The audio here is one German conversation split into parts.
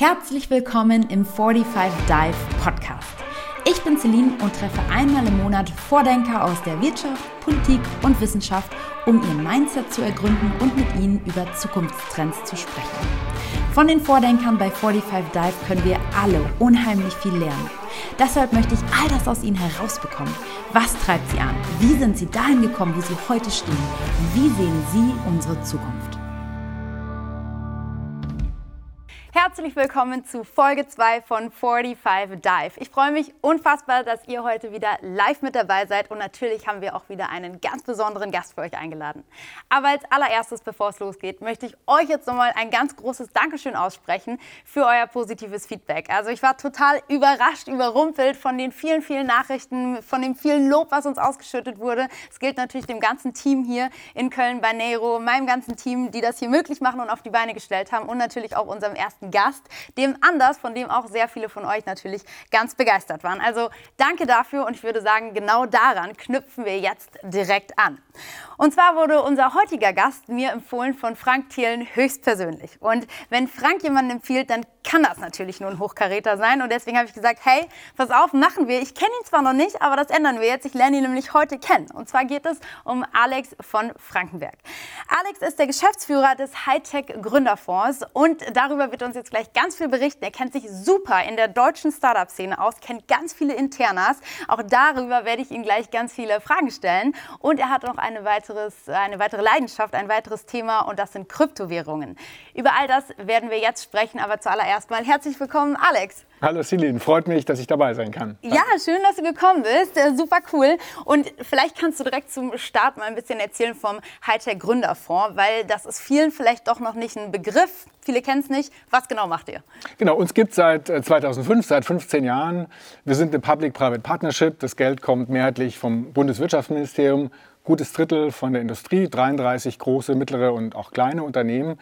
Herzlich willkommen im 45 Dive Podcast. Ich bin Celine und treffe einmal im Monat Vordenker aus der Wirtschaft, Politik und Wissenschaft, um ihr Mindset zu ergründen und mit ihnen über Zukunftstrends zu sprechen. Von den Vordenkern bei 45 Dive können wir alle unheimlich viel lernen. Deshalb möchte ich all das aus ihnen herausbekommen. Was treibt sie an? Wie sind sie dahin gekommen, wo sie heute stehen? Wie sehen sie unsere Zukunft? Herzlich willkommen zu Folge 2 von 45 Dive. Ich freue mich unfassbar, dass ihr heute wieder live mit dabei seid und natürlich haben wir auch wieder einen ganz besonderen Gast für euch eingeladen. Aber als allererstes, bevor es losgeht, möchte ich euch jetzt nochmal ein ganz großes Dankeschön aussprechen für euer positives Feedback. Also ich war total überrascht, überrumpelt von den vielen, vielen Nachrichten, von dem vielen Lob, was uns ausgeschüttet wurde. Es gilt natürlich dem ganzen Team hier in Köln bei Nero, meinem ganzen Team, die das hier möglich machen und auf die Beine gestellt haben und natürlich auch unserem ersten Gast, dem Anders, von dem auch sehr viele von euch natürlich ganz begeistert waren. Also danke dafür und ich würde sagen, genau daran knüpfen wir jetzt direkt an. Und zwar wurde unser heutiger Gast mir empfohlen von Frank Thielen höchstpersönlich. Und wenn Frank jemanden empfiehlt, dann kann das natürlich nur ein Hochkaräter sein. Und deswegen habe ich gesagt, hey, pass auf, machen wir. Ich kenne ihn zwar noch nicht, aber das ändern wir jetzt. Ich lerne ihn nämlich heute kennen. Und zwar geht es um Alex von Frankenberg. Alex ist der Geschäftsführer des Hightech Gründerfonds und darüber wird uns jetzt gleich ganz viel berichten. Er kennt sich super in der deutschen Startup-Szene aus, kennt ganz viele Internas. Auch darüber werde ich ihm gleich ganz viele Fragen stellen. Und er hat noch eine, weiteres, eine weitere Leidenschaft, ein weiteres Thema und das sind Kryptowährungen. Über all das werden wir jetzt sprechen, aber zuallererst mal herzlich willkommen, Alex. Hallo Celine, freut mich, dass ich dabei sein kann. Ja, schön, dass du gekommen bist. Äh, super cool. Und vielleicht kannst du direkt zum Start mal ein bisschen erzählen vom Hightech Gründerfonds, weil das ist vielen vielleicht doch noch nicht ein Begriff. Viele kennen es nicht. Was genau macht ihr? Genau, uns gibt es seit 2005, äh, seit 15 Jahren. Wir sind eine Public-Private Partnership. Das Geld kommt mehrheitlich vom Bundeswirtschaftsministerium gutes Drittel von der Industrie, 33 große, mittlere und auch kleine Unternehmen.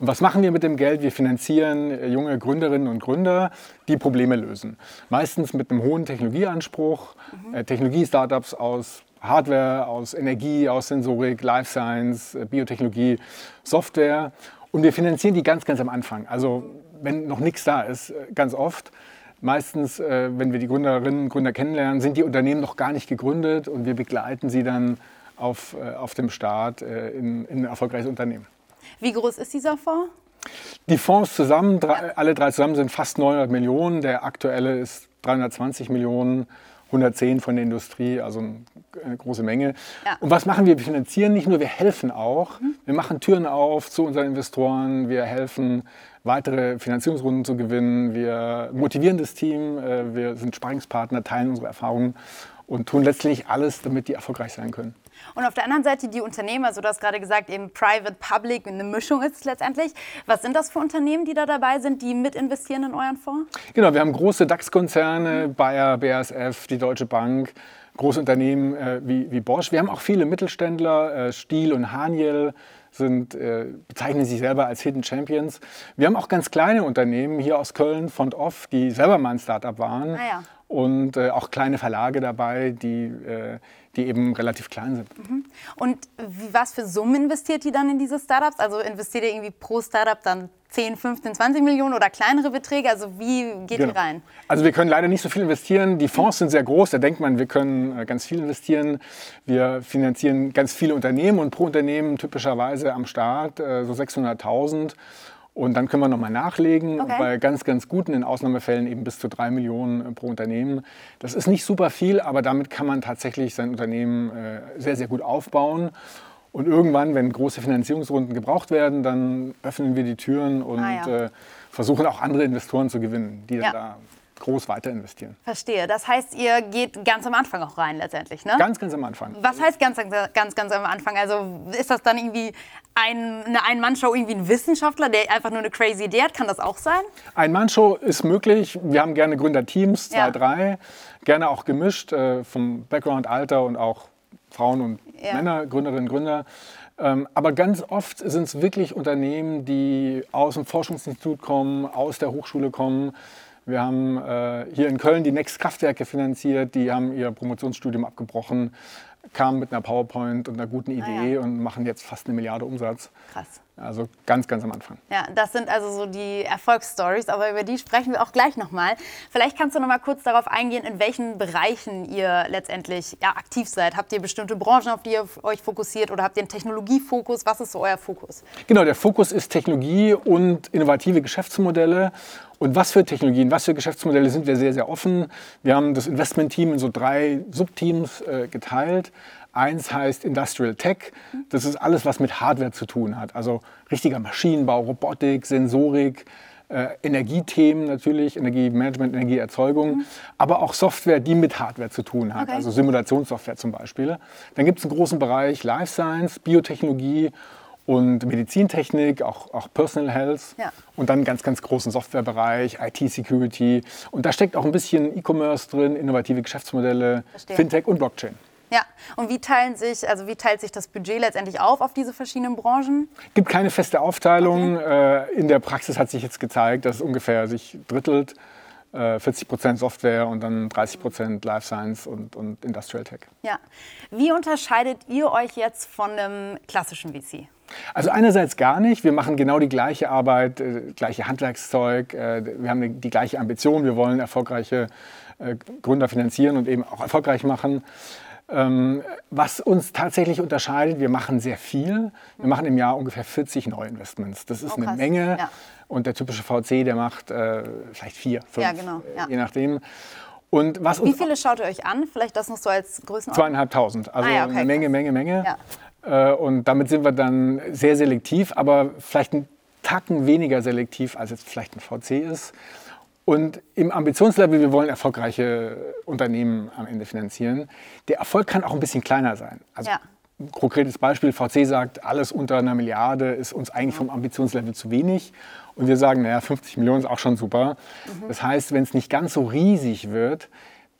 Und was machen wir mit dem Geld? Wir finanzieren äh, junge Gründerinnen und Gründer, die Probleme lösen. Meistens mit einem hohen Technologieanspruch, mhm. äh, Technologie-Startups aus Hardware, aus Energie, aus Sensorik, Life Science, äh, Biotechnologie, Software. Und wir finanzieren die ganz, ganz am Anfang. Also wenn noch nichts da ist, ganz oft. Meistens, wenn wir die Gründerinnen und Gründer kennenlernen, sind die Unternehmen noch gar nicht gegründet und wir begleiten sie dann auf, auf dem Start in, in ein erfolgreiches Unternehmen. Wie groß ist dieser Fonds? Die Fonds zusammen, drei, alle drei zusammen sind fast 900 Millionen. Der aktuelle ist 320 Millionen, 110 von der Industrie, also eine große Menge. Ja. Und was machen wir? Wir finanzieren nicht nur, wir helfen auch. Mhm. Wir machen Türen auf zu unseren Investoren, wir helfen, weitere Finanzierungsrunden zu gewinnen. Wir motivieren das Team, äh, wir sind Sparingspartner, teilen unsere Erfahrungen und tun letztlich alles, damit die erfolgreich sein können. Und auf der anderen Seite die Unternehmen, also du hast gerade gesagt, eben Private, Public, eine Mischung ist es letztendlich. Was sind das für Unternehmen, die da dabei sind, die mit investieren in euren Fonds? Genau, wir haben große DAX-Konzerne, Bayer, BASF, die Deutsche Bank, große Unternehmen äh, wie, wie, Bosch. Wir haben auch viele Mittelständler, äh, Stiel und Haniel sind, äh, bezeichnen sich selber als Hidden Champions. Wir haben auch ganz kleine Unternehmen hier aus Köln, Font Off, die selber mal ein Startup waren. Ah ja. Und äh, auch kleine Verlage dabei, die äh, die eben relativ klein sind. Mhm. Und was für Summen investiert ihr dann in diese Startups? Also investiert ihr irgendwie pro Startup dann 10, 15, 20 Millionen oder kleinere Beträge? Also wie geht genau. ihr rein? Also wir können leider nicht so viel investieren. Die Fonds sind sehr groß. Da denkt man, wir können äh, ganz viel investieren. Wir finanzieren ganz viele Unternehmen und pro Unternehmen typischerweise am Start äh, so 600.000. Und dann können wir nochmal nachlegen. Okay. bei ganz, ganz guten, in Ausnahmefällen eben bis zu drei Millionen äh, pro Unternehmen. Das ist nicht super viel, aber damit kann man tatsächlich sein Unternehmen äh, sehr, sehr gut aufbauen. Und irgendwann, wenn große Finanzierungsrunden gebraucht werden, dann öffnen wir die Türen und ah, ja. äh, versuchen auch andere Investoren zu gewinnen, die ja. da groß weiter investieren. Verstehe. Das heißt, ihr geht ganz am Anfang auch rein letztendlich, ne? Ganz, ganz am Anfang. Was heißt ganz, ganz, ganz am Anfang? Also ist das dann irgendwie ein, eine Ein-Mann-Show irgendwie ein Wissenschaftler, der einfach nur eine crazy Idee hat? Kann das auch sein? Ein-Mann-Show ist möglich. Wir haben gerne Gründerteams, zwei, ja. drei. Gerne auch gemischt äh, vom Background, Alter und auch Frauen und ja. Männer, Gründerinnen, Gründer. Ähm, aber ganz oft sind es wirklich Unternehmen, die aus dem Forschungsinstitut kommen, aus der Hochschule kommen, wir haben äh, hier in Köln die Next Kraftwerke finanziert, die haben ihr Promotionsstudium abgebrochen, kamen mit einer PowerPoint und einer guten Idee ah, ja. und machen jetzt fast eine Milliarde Umsatz. Krass. Also ganz, ganz am Anfang. Ja, das sind also so die Erfolgsstories, aber über die sprechen wir auch gleich nochmal. Vielleicht kannst du noch mal kurz darauf eingehen, in welchen Bereichen ihr letztendlich ja, aktiv seid. Habt ihr bestimmte Branchen, auf die ihr euch fokussiert oder habt ihr einen Technologiefokus? Was ist so euer Fokus? Genau, der Fokus ist Technologie und innovative Geschäftsmodelle. Und was für Technologien, was für Geschäftsmodelle sind wir sehr, sehr offen. Wir haben das Investmentteam in so drei Subteams äh, geteilt. Eins heißt Industrial Tech. Das ist alles, was mit Hardware zu tun hat. Also richtiger Maschinenbau, Robotik, Sensorik, äh, Energiethemen natürlich, Energiemanagement, Energieerzeugung, mhm. aber auch Software, die mit Hardware zu tun hat, okay. also Simulationssoftware zum Beispiel. Dann gibt es einen großen Bereich Life Science, Biotechnologie und Medizintechnik, auch, auch Personal Health ja. und dann einen ganz, ganz großen Softwarebereich, IT-Security. Und da steckt auch ein bisschen E-Commerce drin, innovative Geschäftsmodelle, Verstehe. Fintech und Blockchain. Ja, und wie teilen sich, also wie teilt sich das Budget letztendlich auf auf diese verschiedenen Branchen? Es gibt keine feste Aufteilung. Okay. Äh, in der Praxis hat sich jetzt gezeigt, dass es ungefähr sich drittelt. 40 äh, Prozent Software und dann 30 Prozent Life Science und, und Industrial Tech. Ja. Wie unterscheidet ihr euch jetzt von einem klassischen VC? Also einerseits gar nicht. Wir machen genau die gleiche Arbeit, äh, gleiche Handwerkszeug. Äh, wir haben die gleiche Ambition. Wir wollen erfolgreiche äh, Gründer finanzieren und eben auch erfolgreich machen. Ähm, was uns tatsächlich unterscheidet, wir machen sehr viel. Wir machen im Jahr ungefähr 40 Neuinvestments. Das ist oh, eine Menge. Ja. Und der typische VC, der macht äh, vielleicht vier, fünf, ja, genau. ja. je nachdem. Und was Wie viele schaut ihr euch an? Vielleicht das noch so als Größenordnung? Zweieinhalbtausend. Also ah, ja, okay, eine Menge, Menge, Menge, Menge. Äh, und damit sind wir dann sehr selektiv, aber vielleicht einen Tacken weniger selektiv, als jetzt vielleicht ein VC ist. Und im Ambitionslevel, wir wollen erfolgreiche Unternehmen am Ende finanzieren. Der Erfolg kann auch ein bisschen kleiner sein. Also ja. ein konkretes Beispiel, VC sagt, alles unter einer Milliarde ist uns eigentlich vom Ambitionslevel zu wenig. Und wir sagen, naja, 50 Millionen ist auch schon super. Mhm. Das heißt, wenn es nicht ganz so riesig wird,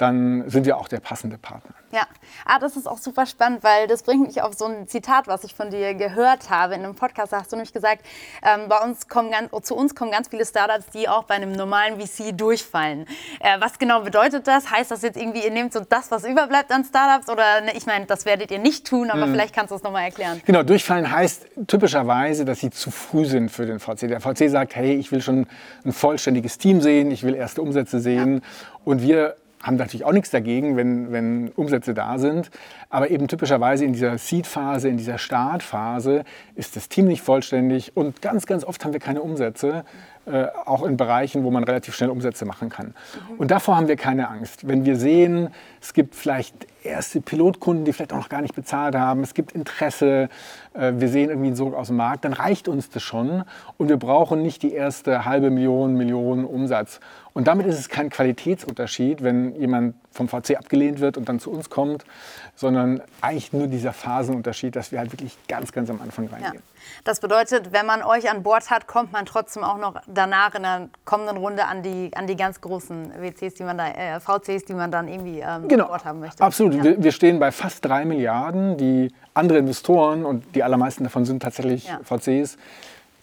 dann sind wir auch der passende Partner. Ja, ah, das ist auch super spannend, weil das bringt mich auf so ein Zitat, was ich von dir gehört habe in einem Podcast. Da hast du nämlich gesagt, ähm, bei uns kommen ganz, zu uns kommen ganz viele Startups, die auch bei einem normalen VC durchfallen. Äh, was genau bedeutet das? Heißt das jetzt irgendwie, ihr nehmt so das, was überbleibt an Startups? Oder ne, ich meine, das werdet ihr nicht tun, aber mhm. vielleicht kannst du es nochmal erklären. Genau, durchfallen heißt typischerweise, dass sie zu früh sind für den VC. Der VC sagt, hey, ich will schon ein vollständiges Team sehen, ich will erste Umsätze sehen. Ja. Und wir haben natürlich auch nichts dagegen, wenn, wenn Umsätze da sind. Aber eben typischerweise in dieser Seed-Phase, in dieser Startphase ist das Team nicht vollständig und ganz, ganz oft haben wir keine Umsätze, äh, auch in Bereichen, wo man relativ schnell Umsätze machen kann. Und davor haben wir keine Angst. Wenn wir sehen, es gibt vielleicht erste Pilotkunden, die vielleicht auch noch gar nicht bezahlt haben, es gibt Interesse, äh, wir sehen irgendwie einen Sog aus dem Markt, dann reicht uns das schon und wir brauchen nicht die erste halbe Million, Million Umsatz. Und damit ist es kein Qualitätsunterschied, wenn jemand vom VC abgelehnt wird und dann zu uns kommt, sondern eigentlich nur dieser Phasenunterschied, dass wir halt wirklich ganz, ganz am Anfang reingehen. Ja. Das bedeutet, wenn man euch an Bord hat, kommt man trotzdem auch noch danach in der kommenden Runde an die, an die ganz großen WCs, die man da, äh, VCs, die man dann irgendwie ähm, genau. an Bord haben möchte. Absolut. Ja. Wir, wir, stehen bei fast drei Milliarden, die andere Investoren, und die allermeisten davon sind tatsächlich ja. VCs,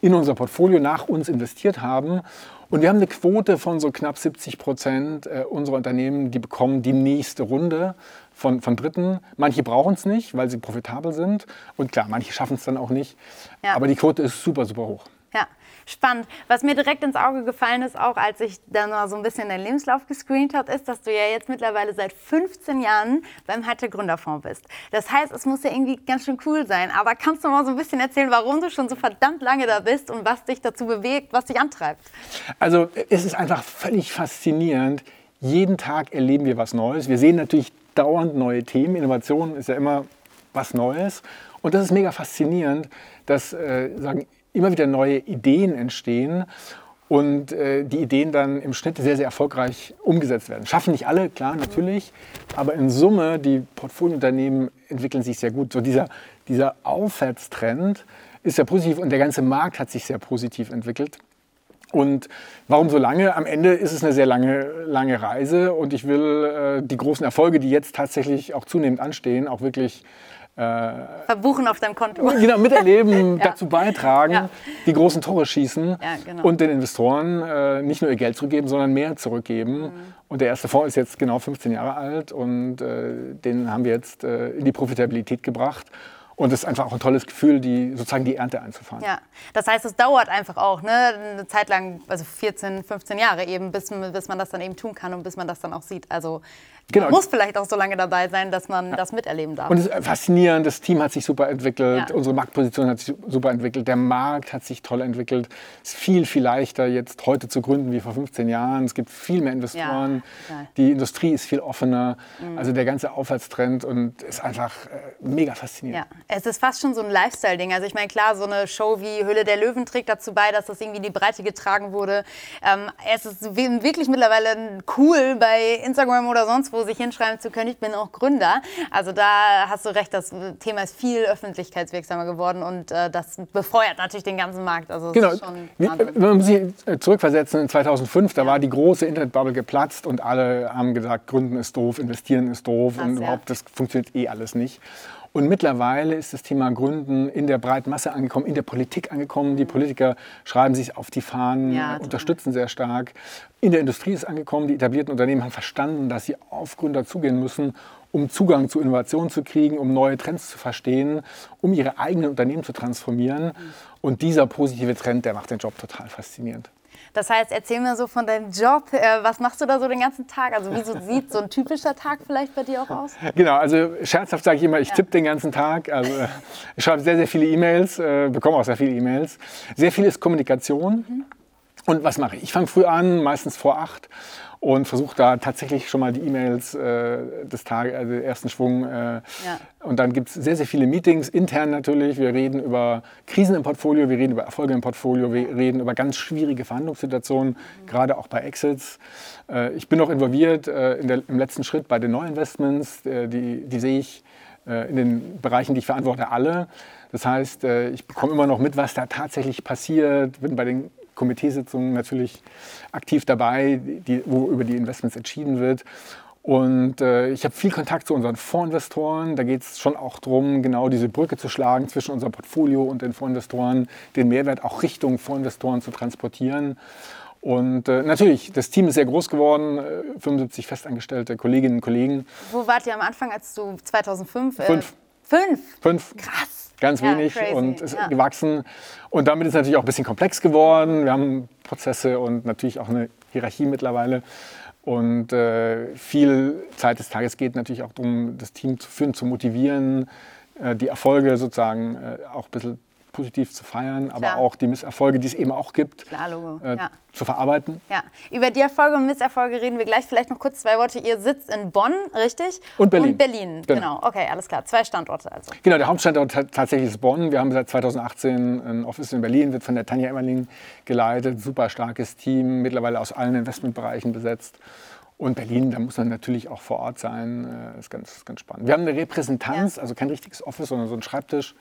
in unser Portfolio nach uns investiert haben. Und wir haben eine Quote von so knapp 70 Prozent äh, unserer Unternehmen, die bekommen die nächste Runde von, von Dritten. Manche brauchen es nicht, weil sie profitabel sind. Und klar, manche schaffen es dann auch nicht. Ja. Aber die Quote ist super, super hoch. Ja, spannend. Was mir direkt ins Auge gefallen ist, auch als ich dann mal so ein bisschen deinen Lebenslauf gescreent habe, ist, dass du ja jetzt mittlerweile seit 15 Jahren beim Hatte Gründerfonds bist. Das heißt, es muss ja irgendwie ganz schön cool sein. Aber kannst du mal so ein bisschen erzählen, warum du schon so verdammt lange da bist und was dich dazu bewegt, was dich antreibt? Also es ist einfach völlig faszinierend. Jeden Tag erleben wir was Neues. Wir sehen natürlich dauernd neue Themen. Innovation ist ja immer was Neues. Und das ist mega faszinierend, dass äh, sagen, immer wieder neue Ideen entstehen und äh, die Ideen dann im Schnitt sehr, sehr erfolgreich umgesetzt werden. Schaffen nicht alle, klar, natürlich, aber in Summe, die Portfoliounternehmen entwickeln sich sehr gut. So dieser, dieser Aufwärtstrend ist sehr positiv und der ganze Markt hat sich sehr positiv entwickelt. Und warum so lange? Am Ende ist es eine sehr lange, lange Reise und ich will äh, die großen Erfolge, die jetzt tatsächlich auch zunehmend anstehen, auch wirklich äh, verbuchen auf deinem Konto. Genau, miterleben, ja. dazu beitragen, ja. die großen Tore schießen ja, genau. und den Investoren äh, nicht nur ihr Geld zurückgeben, sondern mehr zurückgeben. Mhm. Und der erste Fonds ist jetzt genau 15 Jahre alt und äh, den haben wir jetzt äh, in die Profitabilität gebracht. Und es ist einfach auch ein tolles Gefühl, die, sozusagen die Ernte einzufahren. Ja, das heißt, es dauert einfach auch ne? eine Zeit lang, also 14, 15 Jahre eben, bis, bis man das dann eben tun kann und bis man das dann auch sieht. Also Genau. Man muss vielleicht auch so lange dabei sein, dass man ja. das miterleben darf. Und es ist faszinierend, das Team hat sich super entwickelt, ja. unsere Marktposition hat sich super entwickelt, der Markt hat sich toll entwickelt. Es ist viel, viel leichter jetzt heute zu gründen wie vor 15 Jahren. Es gibt viel mehr Investoren, ja. die Industrie ist viel offener. Mhm. Also der ganze Aufwärtstrend und ist einfach äh, mega faszinierend. Ja. Es ist fast schon so ein Lifestyle-Ding. Also ich meine, klar, so eine Show wie Hülle der Löwen trägt dazu bei, dass das irgendwie in die Breite getragen wurde. Ähm, es ist wirklich mittlerweile cool bei Instagram oder sonst wo wo sich hinschreiben zu können, ich bin auch Gründer. Also da hast du recht, das Thema ist viel öffentlichkeitswirksamer geworden und äh, das befeuert natürlich den ganzen Markt. Also genau. Man muss sich äh, zurückversetzen in 2005, da ja. war die große Internetbubble geplatzt und alle haben gesagt, Gründen ist doof, investieren ist doof Krass, und überhaupt, ja. das funktioniert eh alles nicht. Und mittlerweile ist das Thema Gründen in der breiten Masse angekommen, in der Politik angekommen. Die Politiker schreiben sich auf die Fahnen, ja, unterstützen sehr stark. In der Industrie ist angekommen. Die etablierten Unternehmen haben verstanden, dass sie auf Gründer zugehen müssen, um Zugang zu Innovationen zu kriegen, um neue Trends zu verstehen, um ihre eigenen Unternehmen zu transformieren. Und dieser positive Trend, der macht den Job total faszinierend. Das heißt, erzähl mir so von deinem Job. Äh, was machst du da so den ganzen Tag? Also wie so sieht so ein typischer Tag vielleicht bei dir auch aus? Genau, also scherzhaft sage ich immer, ich ja. tippe den ganzen Tag. Also ich schreibe sehr, sehr viele E-Mails, äh, bekomme auch sehr viele E-Mails. Sehr viel ist Kommunikation. Mhm. Und was mache ich? Ich fange früh an, meistens vor acht und versuche da tatsächlich schon mal die E-Mails äh, des Tages, also ersten Schwung. Äh, ja. Und dann gibt es sehr, sehr viele Meetings, intern natürlich. Wir reden über Krisen im Portfolio, wir reden über Erfolge im Portfolio, wir reden über ganz schwierige Verhandlungssituationen, mhm. gerade auch bei Exits. Äh, ich bin noch involviert äh, in der, im letzten Schritt bei den Neuinvestments. Äh, die, die sehe ich äh, in den Bereichen, die ich verantworte, alle. Das heißt, ich bekomme immer noch mit, was da tatsächlich passiert, bin bei den Komiteesitzungen natürlich aktiv dabei, die, wo über die Investments entschieden wird. Und äh, ich habe viel Kontakt zu unseren Fondsinvestoren. Da geht es schon auch darum, genau diese Brücke zu schlagen zwischen unserem Portfolio und den Fondsinvestoren, den Mehrwert auch Richtung Fondsinvestoren zu transportieren. Und äh, natürlich, das Team ist sehr groß geworden, äh, 75 festangestellte Kolleginnen und Kollegen. Wo wart ihr am Anfang, als du 2005? Äh, fünf. Fünf? Fünf. Krass ganz ja, wenig crazy. und ist ja. gewachsen. Und damit ist es natürlich auch ein bisschen komplex geworden. Wir haben Prozesse und natürlich auch eine Hierarchie mittlerweile. Und äh, viel Zeit des Tages geht natürlich auch darum, das Team zu führen, zu motivieren, äh, die Erfolge sozusagen äh, auch ein bisschen positiv zu feiern, Klar. aber auch die Misserfolge, die es eben auch gibt, Klar, äh, ja. zu verarbeiten. Ja. Über die Erfolge und Misserfolge reden wir gleich. Vielleicht noch kurz zwei Worte. Ihr sitzt in Bonn, richtig? Und Berlin. Und Berlin, genau. genau. Okay, alles klar. Zwei Standorte also. Genau, der Hauptstandort tatsächlich ist Bonn. Wir haben seit 2018 ein Office in Berlin, wird von der Tanja Emmerling geleitet. Super starkes Team, mittlerweile aus allen Investmentbereichen besetzt. Und Berlin, da muss man natürlich auch vor Ort sein. Das äh, ist ganz, ganz spannend. Wir haben eine Repräsentanz, ja. also kein richtiges Office, sondern so ein Schreibtisch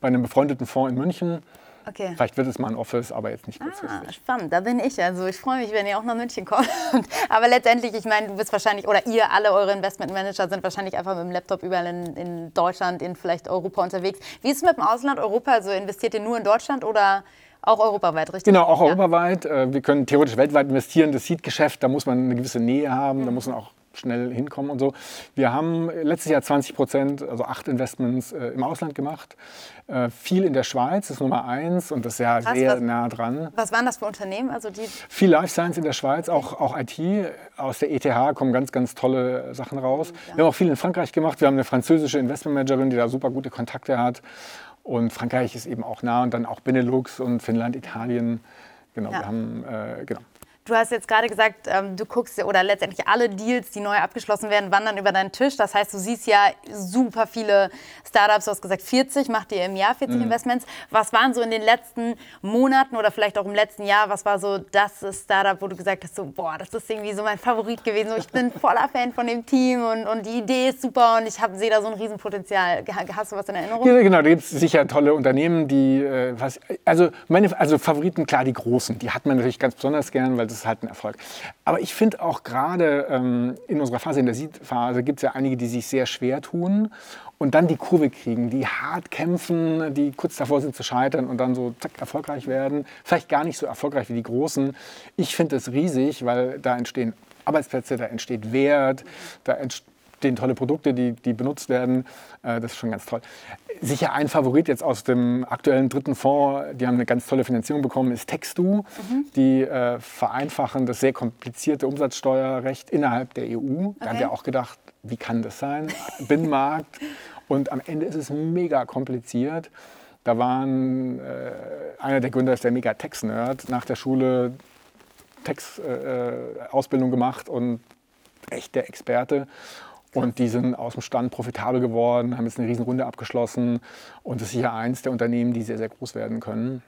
bei einem befreundeten Fonds in München. Okay. Vielleicht wird es mal ein Office, aber jetzt nicht kurzfristig. Ah, spannend, da bin ich. Also ich freue mich, wenn ihr auch nach München kommt. aber letztendlich, ich meine, du bist wahrscheinlich, oder ihr alle, eure Investmentmanager sind wahrscheinlich einfach mit dem Laptop überall in, in Deutschland, in vielleicht Europa unterwegs. Wie ist es mit dem Ausland, Europa? Also investiert ihr nur in Deutschland oder auch europaweit, richtig? Genau, auch ja. europaweit. Äh, wir können theoretisch weltweit investieren. Das Seed-Geschäft, da muss man eine gewisse Nähe haben, mhm. da muss man auch schnell hinkommen und so. Wir haben letztes Jahr 20 Prozent, also acht Investments äh, im Ausland gemacht. Äh, viel in der Schweiz, das ist Nummer eins und das ist ja Krass, sehr was, nah dran. Was waren das für Unternehmen? Also die viel Life Science in der Schweiz, auch, auch IT. Aus der ETH kommen ganz, ganz tolle Sachen raus. Ja. Wir haben auch viel in Frankreich gemacht. Wir haben eine französische Investmentmanagerin, die da super gute Kontakte hat. Und Frankreich ist eben auch nah und dann auch Benelux und Finnland, Italien. Genau, ja. wir haben, äh, genau. Du hast jetzt gerade gesagt, ähm, du guckst oder letztendlich alle Deals, die neu abgeschlossen werden, wandern über deinen Tisch. Das heißt, du siehst ja super viele Startups. Du hast gesagt, 40 macht ihr im Jahr 40 mhm. Investments. Was waren so in den letzten Monaten oder vielleicht auch im letzten Jahr, was war so das Startup, wo du gesagt hast, so, boah, das ist irgendwie so mein Favorit gewesen. So, ich bin voller Fan von dem Team und, und die Idee ist super und ich sehe da so ein Riesenpotenzial. Hast du was in Erinnerung? Ja, genau, da gibt es sicher tolle Unternehmen, die, äh, was, also meine also Favoriten, klar, die großen, die hat man natürlich ganz besonders gern, weil das ist halt ein Erfolg. Aber ich finde auch gerade ähm, in unserer Phase, in der Seed-Phase, gibt es ja einige, die sich sehr schwer tun und dann die Kurve kriegen, die hart kämpfen, die kurz davor sind zu scheitern und dann so zack, erfolgreich werden. Vielleicht gar nicht so erfolgreich wie die Großen. Ich finde es riesig, weil da entstehen Arbeitsplätze, da entsteht Wert, da entsteht entstehen tolle Produkte, die, die benutzt werden. Äh, das ist schon ganz toll. Sicher ein Favorit jetzt aus dem aktuellen dritten Fonds, die haben eine ganz tolle Finanzierung bekommen, ist Textu. Mhm. Die äh, vereinfachen das sehr komplizierte Umsatzsteuerrecht innerhalb der EU. Okay. Da haben wir auch gedacht, wie kann das sein? Binnenmarkt. Und am Ende ist es mega kompliziert. Da waren äh, einer der Gründer ist der mega Tex-Nerd, nach der Schule Tex-Ausbildung äh, gemacht und echt der Experte. Und die sind aus dem Stand profitabel geworden, haben jetzt eine Riesenrunde abgeschlossen. Und das ist sicher eins der Unternehmen, die sehr, sehr groß werden können.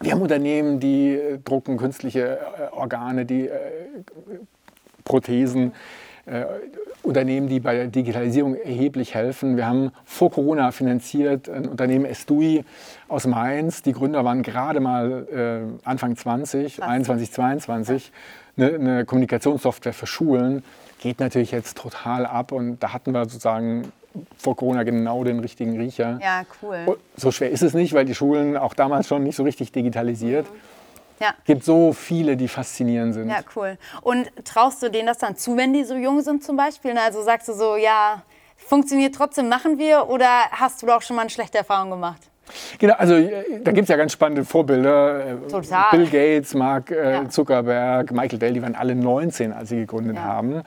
Wir haben Unternehmen, die äh, drucken künstliche äh, Organe, die äh, Prothesen. Unternehmen, die bei der Digitalisierung erheblich helfen. Wir haben vor Corona finanziert ein Unternehmen Estui aus Mainz. Die Gründer waren gerade mal äh, Anfang 20, Was? 21, 22. Eine, eine Kommunikationssoftware für Schulen geht natürlich jetzt total ab und da hatten wir sozusagen vor Corona genau den richtigen Riecher. Ja, cool. So schwer ist es nicht, weil die Schulen auch damals schon nicht so richtig digitalisiert. Mhm. Ja. gibt so viele, die faszinierend sind. Ja, cool. Und traust du denen das dann zu, wenn die so jung sind zum Beispiel? Also sagst du so, ja, funktioniert trotzdem, machen wir? Oder hast du da auch schon mal eine schlechte Erfahrung gemacht? Genau, also äh, da gibt es ja ganz spannende Vorbilder. Äh, Total. Bill Gates, Mark äh, ja. Zuckerberg, Michael Dell, die waren alle 19, als sie gegründet ja. haben.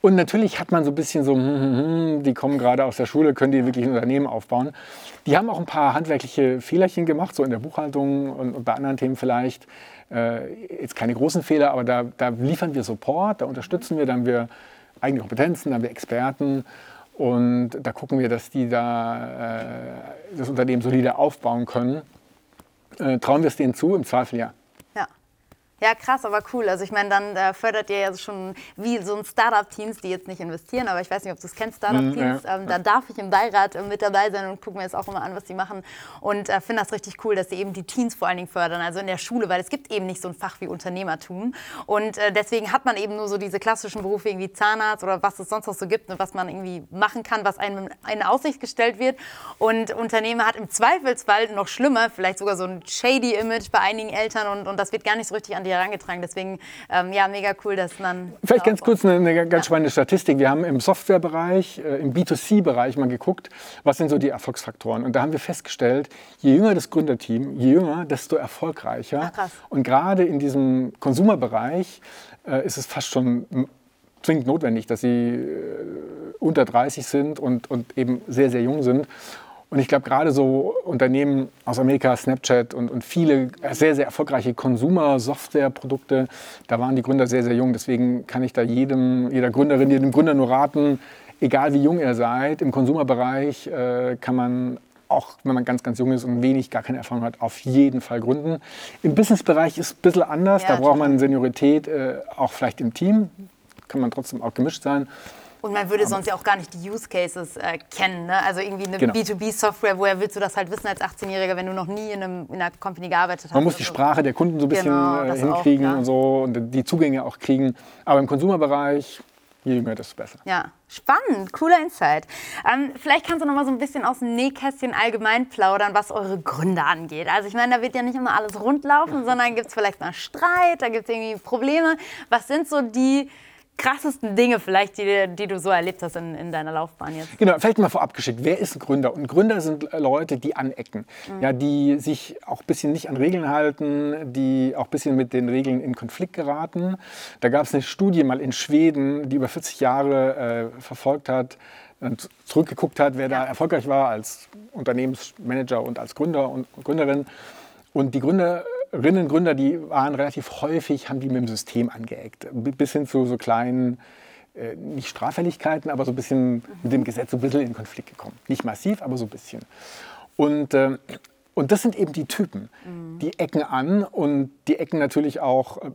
Und natürlich hat man so ein bisschen so, hm, hm, hm, die kommen gerade aus der Schule, können die wirklich ein Unternehmen aufbauen. Die haben auch ein paar handwerkliche Fehlerchen gemacht, so in der Buchhaltung und, bei anderen Themen vielleicht. Äh, jetzt keine großen Fehler, aber da, da liefern wir Support, da unterstützen wir, dann haben wir eigene Kompetenzen, dann haben wir Experten. Und da gucken wir, dass die da äh, das Unternehmen solide aufbauen können. Äh, trauen wir es denen zu? Im Zweifel ja. Ja, krass, aber cool. Also ich meine, dann äh, fördert ihr ja schon wie so ein Startup-Teams, die jetzt nicht investieren, aber ich weiß nicht, ob du es kennst, Startup-Teams. Mhm, ja. ähm, da darf ich im Beirat äh, mit dabei sein und gucke mir jetzt auch immer an, was die machen. Und äh, finde das richtig cool, dass sie eben die Teens vor allen Dingen fördern, also in der Schule, weil es gibt eben nicht so ein Fach wie Unternehmertum. Und äh, deswegen hat man eben nur so diese klassischen Berufe wie Zahnarzt oder was es sonst noch so gibt, was man irgendwie machen kann, was einem in Aussicht gestellt wird. Und Unternehmer hat im Zweifelsfall noch schlimmer, vielleicht sogar so ein shady Image bei einigen Eltern und, und das wird gar nicht so richtig an die herangetragen. Deswegen, ähm, ja, mega cool, dass man. Vielleicht ganz kurz eine, eine ganz ja. spannende Statistik. Wir haben im Softwarebereich, äh, im B2C-Bereich mal geguckt, was sind so die Erfolgsfaktoren. Und da haben wir festgestellt, je jünger das Gründerteam, je jünger, desto erfolgreicher. Ach, und gerade in diesem Konsumerbereich äh, ist es fast schon zwingend notwendig, dass sie äh, unter 30 sind und, und eben sehr, sehr jung sind. Und ich glaube, gerade so Unternehmen aus Amerika, Snapchat und, und viele sehr, sehr erfolgreiche Consumer-Software-Produkte, da waren die Gründer sehr, sehr jung. Deswegen kann ich da jedem, jeder Gründerin, jedem Gründer nur raten, egal wie jung ihr seid, im Konsumerbereich äh, kann man auch wenn man ganz, ganz jung ist und wenig, gar keine Erfahrung hat, auf jeden Fall gründen. Im Businessbereich ist es ein bisschen anders. Ja, da braucht man Seniorität, äh, auch vielleicht im Team. Kann man trotzdem auch gemischt sein. Und man würde sonst ja auch gar nicht die Use Cases äh, kennen. Ne? Also irgendwie eine genau. B2B-Software, woher willst du das halt wissen als 18-Jähriger, wenn du noch nie in, einem, in einer Company gearbeitet hast? Man muss die so. Sprache der Kunden so ein bisschen genau, äh, hinkriegen auch, ja. und so und die Zugänge auch kriegen. Aber im Konsumerbereich, je jünger, desto besser. Ja, spannend, cooler Insight. Ähm, vielleicht kannst du noch mal so ein bisschen aus dem Nähkästchen allgemein plaudern, was eure Gründe angeht. Also ich meine, da wird ja nicht immer alles rundlaufen, sondern gibt es vielleicht mal Streit, da gibt es irgendwie Probleme. Was sind so die krassesten Dinge vielleicht, die, die du so erlebt hast in, in, deiner Laufbahn jetzt? Genau, vielleicht mal vorab geschickt. Wer ist ein Gründer? Und Gründer sind Leute, die anecken, mhm. ja, die sich auch ein bisschen nicht an Regeln halten, die auch ein bisschen mit den Regeln in Konflikt geraten. Da gab es eine Studie mal in Schweden, die über 40 Jahre äh, verfolgt hat, und zurückgeguckt hat, wer ja. da erfolgreich war als Unternehmensmanager und als Gründer und Gründerin. Und die Gründer Gründerinnen Gründer, die waren relativ häufig, haben die mit dem System angeeckt. Bis hin zu so kleinen, äh, nicht Straffälligkeiten, aber so ein bisschen mit dem Gesetz so ein bisschen in Konflikt gekommen. Nicht massiv, aber so ein bisschen. Und, äh, und das sind eben die Typen. Mhm. Die ecken an und die ecken natürlich auch äh,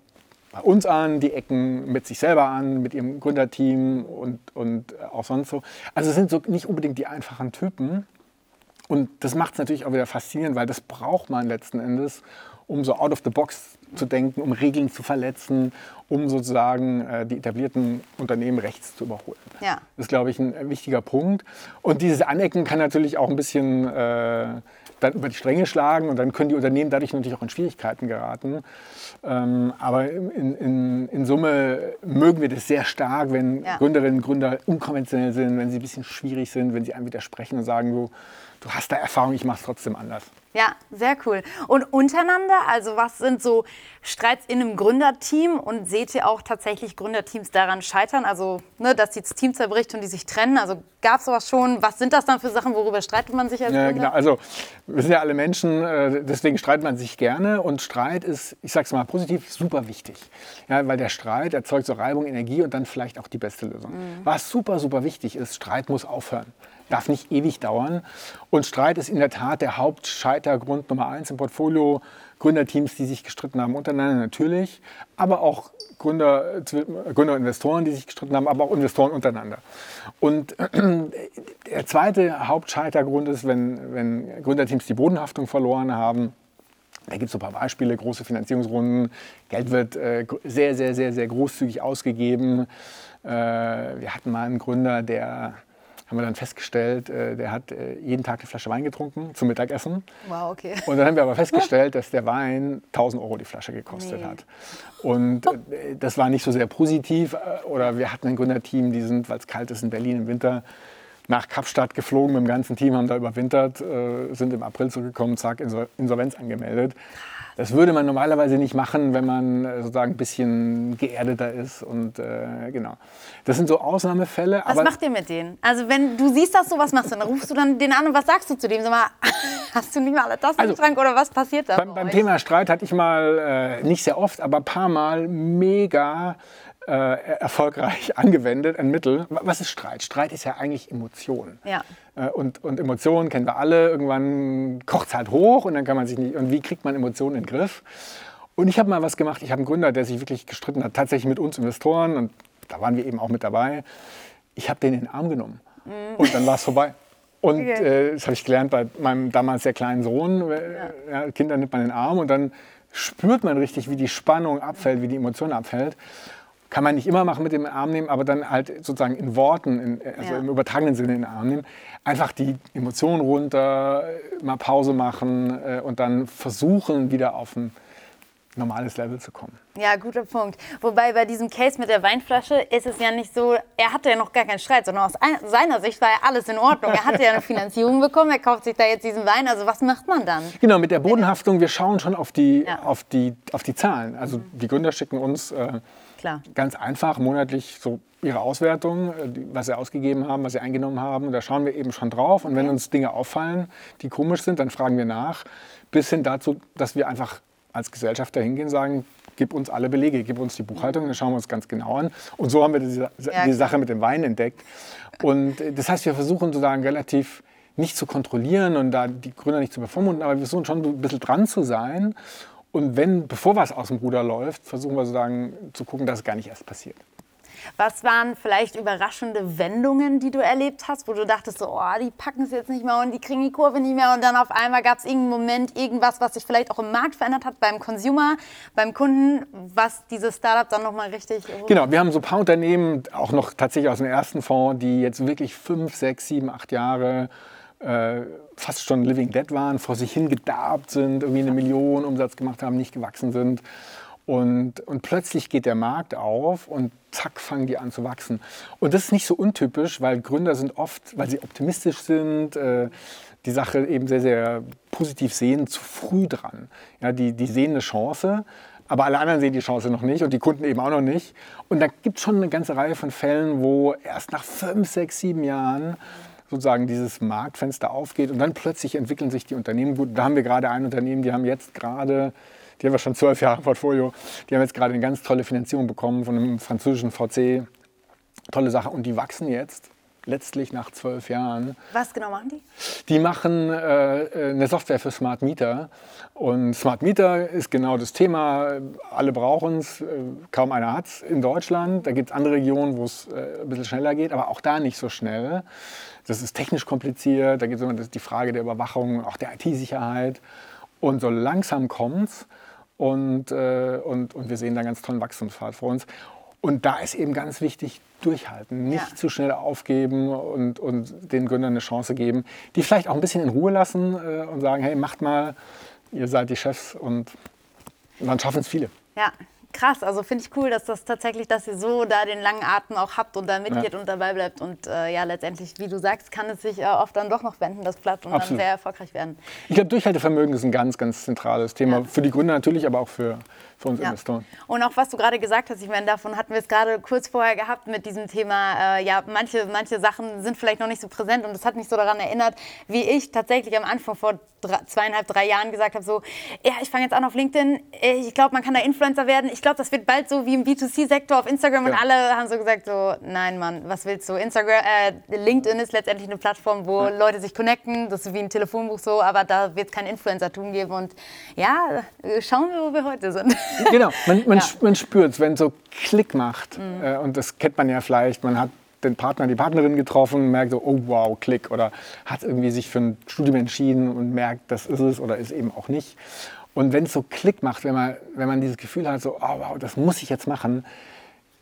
bei uns an, die ecken mit sich selber an, mit ihrem Gründerteam und, und auch sonst so. Also es sind so nicht unbedingt die einfachen Typen. Und das macht es natürlich auch wieder faszinierend, weil das braucht man letzten Endes, um so out of the box zu denken, um Regeln zu verletzen, um sozusagen äh, die etablierten Unternehmen rechts zu überholen. Ja. Das ist, glaube ich, ein wichtiger Punkt. Und dieses Anecken kann natürlich auch ein bisschen äh, dann über die Stränge schlagen und dann können die Unternehmen dadurch natürlich auch in Schwierigkeiten geraten. Ähm, aber in, in, in, Summe mögen wir das sehr stark, wenn ja. Gründerinnen und Gründer unkonventionell sind, wenn sie ein bisschen schwierig sind, wenn sie einem widersprechen und sagen, du, du hast da Erfahrung, ich mache es trotzdem anders. Ja, sehr cool. Und untereinander, also was sind so Streits in einem Gründerteam und seht ihr auch tatsächlich Gründerteams daran scheitern? Also, ne, dass das Team zerbricht und die sich trennen? Also gab es sowas schon? Was sind das dann für Sachen, worüber streitet man sich als ja, Genau. Also wir sind ja alle Menschen, äh, deswegen streitet man sich gerne und Streit ist, ich sage es mal positiv, super wichtig. Ja, weil der Streit erzeugt so Reibung, Energie und dann vielleicht auch die beste Lösung. Mhm. Was super, super wichtig ist, Streit muss aufhören darf nicht ewig dauern. Und Streit ist in der Tat der Hauptscheitergrund Nummer eins im Portfolio. Gründerteams, die sich gestritten haben untereinander natürlich, aber auch Gründer, Gründer Investoren, die sich gestritten haben, aber auch Investoren untereinander. Und der zweite Hauptscheitergrund ist, wenn, wenn Gründerteams die Bodenhaftung verloren haben. Da gibt es ein paar Beispiele, große Finanzierungsrunden, Geld wird äh, sehr, sehr, sehr, sehr großzügig ausgegeben. Äh, wir hatten mal einen Gründer, der haben wir dann festgestellt, äh, der hat äh, jeden Tag eine Flasche Wein getrunken zum Mittagessen. Wow, okay. Und dann haben wir aber festgestellt, dass der Wein 1000 Euro die Flasche gekostet nee. hat. Und äh, das war nicht so sehr positiv. Oder wir hatten ein Gründerteam, die sind, weil es kalt ist in Berlin im Winter, nach Kapstadt geflogen mit dem ganzen Team, haben da überwintert, sind im April zurückgekommen, zack, Insolvenz angemeldet. Das würde man normalerweise nicht machen, wenn man äh, sozusagen ein bisschen geerdeter ist. Und äh, genau. Das sind so Ausnahmefälle. Was macht ihr mit denen? Also wenn du siehst das so, was machst du? Dann rufst du dann den an und was sagst du zu dem? Sag mal, hast du nicht mal alle Tassen also, im Schrank oder was passiert da? Beim, beim Thema Streit hatte ich mal, äh, nicht sehr oft, aber ein paar Mal mega äh, erfolgreich angewendet, ein Mittel. Was ist Streit? Streit ist ja eigentlich Emotion. Ja. Äh, und, und Emotionen kennen wir alle. Irgendwann kocht es halt hoch und dann kann man sich nicht. Und wie kriegt man Emotionen in den Griff? Und ich habe mal was gemacht. Ich habe einen Gründer, der sich wirklich gestritten hat, tatsächlich mit uns Investoren. Und da waren wir eben auch mit dabei. Ich habe den in den Arm genommen. Mhm. Und dann war es vorbei. Und okay. äh, das habe ich gelernt bei meinem damals sehr kleinen Sohn. Ja. Ja, Kinder nimmt man in den Arm und dann spürt man richtig, wie die Spannung abfällt, wie die Emotion abfällt kann man nicht immer machen mit dem Arm nehmen, aber dann halt sozusagen in Worten, in, also ja. im übertragenen Sinne in den Arm nehmen. Einfach die Emotionen runter, mal Pause machen äh, und dann versuchen, wieder auf ein normales Level zu kommen. Ja, guter Punkt. Wobei bei diesem Case mit der Weinflasche ist es ja nicht so, er hatte ja noch gar keinen Streit, sondern aus seiner Sicht war ja alles in Ordnung. Er hatte ja eine Finanzierung bekommen, er kauft sich da jetzt diesen Wein. Also was macht man dann? Genau, mit der Bodenhaftung, wir schauen schon auf die, ja. auf die, auf die Zahlen. Also mhm. die Gründer schicken uns äh, Klar. Ganz einfach monatlich so ihre Auswertung, äh, was sie ausgegeben haben, was sie eingenommen haben. Da schauen wir eben schon drauf. Und wenn uns Dinge auffallen, die komisch sind, dann fragen wir nach. Bis hin dazu, dass wir einfach als Gesellschaft hingehen und sagen, gib uns alle Belege, gib uns die Buchhaltung, dann schauen wir uns ganz genau an. Und so haben wir die, die Sache mit dem Wein entdeckt. Und äh, das heißt, wir versuchen sozusagen relativ nicht zu kontrollieren und da die Gründer nicht zu bevormunden, aber wir versuchen schon ein bisschen dran zu sein und wenn, bevor was aus dem Ruder läuft, versuchen wir sozusagen zu gucken, dass es gar nicht erst passiert. Was waren vielleicht überraschende Wendungen, die du erlebt hast, wo du dachtest, so, oh, die packen es jetzt nicht mehr und die kriegen die Kurve nicht mehr und dann auf einmal gab es irgendeinen Moment, irgendwas, was sich vielleicht auch im Markt verändert hat, beim Consumer, beim Kunden, was dieses Startup dann nochmal richtig... Genau, wir haben so ein paar Unternehmen, auch noch tatsächlich aus dem ersten Fonds, die jetzt wirklich fünf, sechs, sieben, acht Jahre äh, fast schon Living Dead waren, vor sich hingedarbt sind, irgendwie eine Million Umsatz gemacht haben, nicht gewachsen sind. Und, und plötzlich geht der Markt auf und zack, fangen die an zu wachsen. Und das ist nicht so untypisch, weil Gründer sind oft, weil sie optimistisch sind, äh, die Sache eben sehr, sehr positiv sehen, zu früh dran. Ja, die, die sehen eine Chance, aber alle anderen sehen die Chance noch nicht und die Kunden eben auch noch nicht. Und da gibt es schon eine ganze Reihe von Fällen, wo erst nach fünf, sechs, sieben Jahren sozusagen dieses Marktfenster aufgeht und dann plötzlich entwickeln sich die Unternehmen gut. Da haben wir gerade ein Unternehmen, die haben jetzt gerade, die haben wir schon zwölf Jahre im Portfolio, die haben jetzt gerade eine ganz tolle Finanzierung bekommen von einem französischen VC. Tolle Sache und die wachsen jetzt letztlich nach zwölf Jahren. Was genau machen die? Die machen äh, eine Software für Smart Meter. Und Smart Meter ist genau das Thema. Alle brauchen es, äh, kaum einer hat es in Deutschland. Da gibt es andere Regionen, wo es äh, ein bisschen schneller geht, aber auch da nicht so schnell. Das ist technisch kompliziert. Da gibt es immer die Frage der Überwachung, auch der IT-Sicherheit. Und so langsam kommt es. Und, äh, und, und wir sehen da einen ganz tollen Wachstumspfad vor uns. Und da ist eben ganz wichtig, durchhalten, nicht ja. zu schnell aufgeben und, und den Gründern eine Chance geben, die vielleicht auch ein bisschen in Ruhe lassen äh, und sagen, hey, macht mal, ihr seid die Chefs und dann schaffen es viele. Ja, krass. Also finde ich cool, dass das tatsächlich, dass ihr so da den langen Atem auch habt und da mitgeht ja. und dabei bleibt. Und äh, ja, letztendlich, wie du sagst, kann es sich äh, oft dann doch noch wenden, das Blatt, und Absolut. dann sehr erfolgreich werden. Ich glaube, Durchhaltevermögen ist ein ganz, ganz zentrales Thema. Ja. Für die Gründer natürlich, aber auch für, für uns ja. Investoren. Und auch was du gerade gesagt hast, ich meine, davon hatten wir es gerade kurz vorher gehabt mit diesem Thema, äh, ja, manche, manche Sachen sind vielleicht noch nicht so präsent und das hat mich so daran erinnert, wie ich tatsächlich am Anfang vor drei, zweieinhalb, drei Jahren gesagt habe, so, ja, ich fange jetzt an auf LinkedIn, ich glaube, man kann da Influencer werden, ich glaube, das wird bald so wie im B2C-Sektor auf Instagram ja. und alle haben so gesagt, so, nein, Mann, was willst du? Instagram, äh, LinkedIn ist letztendlich eine Plattform, wo ja. Leute sich connecten, das ist wie ein Telefonbuch so, aber da wird es kein Influencer-Tum geben und ja, schauen wir, wo wir heute sind. Genau, man, man, ja. man spürt es, wenn so Klick macht mhm. äh, und das kennt man ja vielleicht, man hat den Partner, die Partnerin getroffen, merkt so, oh wow, Klick. Oder hat irgendwie sich für ein Studium entschieden und merkt, das ist es oder ist eben auch nicht. Und wenn es so Klick macht, wenn man, wenn man dieses Gefühl hat, so, oh wow, das muss ich jetzt machen,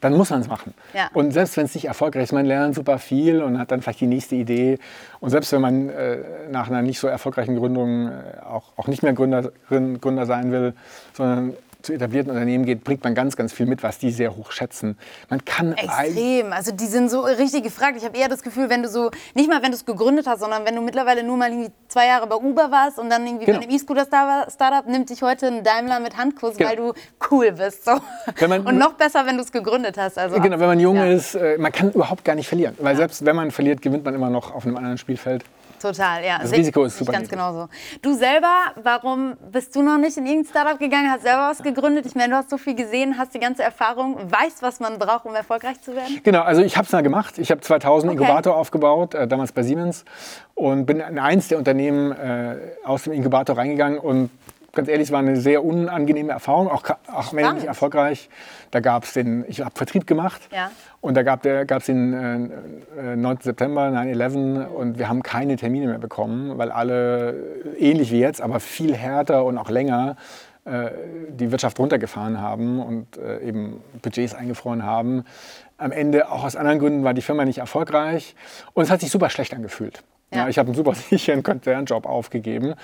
dann muss man es machen. Ja. Und selbst wenn es nicht erfolgreich ist, man lernt super viel und hat dann vielleicht die nächste Idee. Und selbst wenn man äh, nach einer nicht so erfolgreichen Gründung äh, auch, auch nicht mehr Gründerin, Gründer sein will, sondern zu etablierten Unternehmen geht, bringt man ganz, ganz viel mit, was die sehr hoch schätzen. Man kann extrem. Also die sind so richtig gefragt. Ich habe eher das Gefühl, wenn du so nicht mal, wenn du es gegründet hast, sondern wenn du mittlerweile nur mal irgendwie zwei Jahre bei Uber warst und dann irgendwie genau. bei einem E-Scooter-Startup nimmt dich heute ein Daimler mit Handkuss, genau. weil du cool bist. So. Man, und noch besser, wenn du es gegründet hast. Also genau, wenn man jung ja. ist, äh, man kann überhaupt gar nicht verlieren, weil ja. selbst wenn man verliert, gewinnt man immer noch auf einem anderen Spielfeld. Total, ja. Das Risiko ist super. Ganz genauso. Du selber, warum bist du noch nicht in irgendein Startup gegangen, hast selber was gegründet? Ich meine, du hast so viel gesehen, hast die ganze Erfahrung, weißt, was man braucht, um erfolgreich zu werden? Genau, also ich habe es mal gemacht. Ich habe 2000 okay. Inkubator aufgebaut, äh, damals bei Siemens und bin in eins der Unternehmen äh, aus dem Inkubator reingegangen und ganz ehrlich, es war eine sehr unangenehme Erfahrung, auch, auch wenn nicht erfolgreich. Da gab es den, ich habe Vertrieb gemacht ja. und da gab es den äh, 9. Äh, September, 9-11 und wir haben keine Termine mehr bekommen, weil alle, ähnlich wie jetzt, aber viel härter und auch länger, äh, die Wirtschaft runtergefahren haben und äh, eben Budgets eingefroren haben. Am Ende, auch aus anderen Gründen, war die Firma nicht erfolgreich und es hat sich super schlecht angefühlt. Ja. ich habe einen super sicheren Konzernjob aufgegeben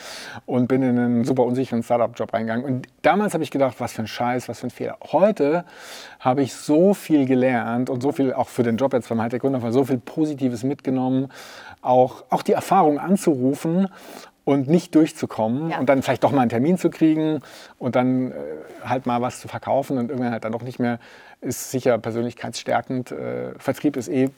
und bin in einen super unsicheren Startup-Job reingegangen. Und damals habe ich gedacht, was für ein Scheiß, was für ein Fehler. Heute habe ich so viel gelernt und so viel auch für den Job jetzt beim Hightech Gründerfall, so viel Positives mitgenommen, auch, auch die Erfahrung anzurufen und nicht durchzukommen ja. und dann vielleicht doch mal einen Termin zu kriegen und dann äh, halt mal was zu verkaufen und irgendwann halt dann doch nicht mehr, ist sicher persönlichkeitsstärkend. Äh, Vertrieb ist eh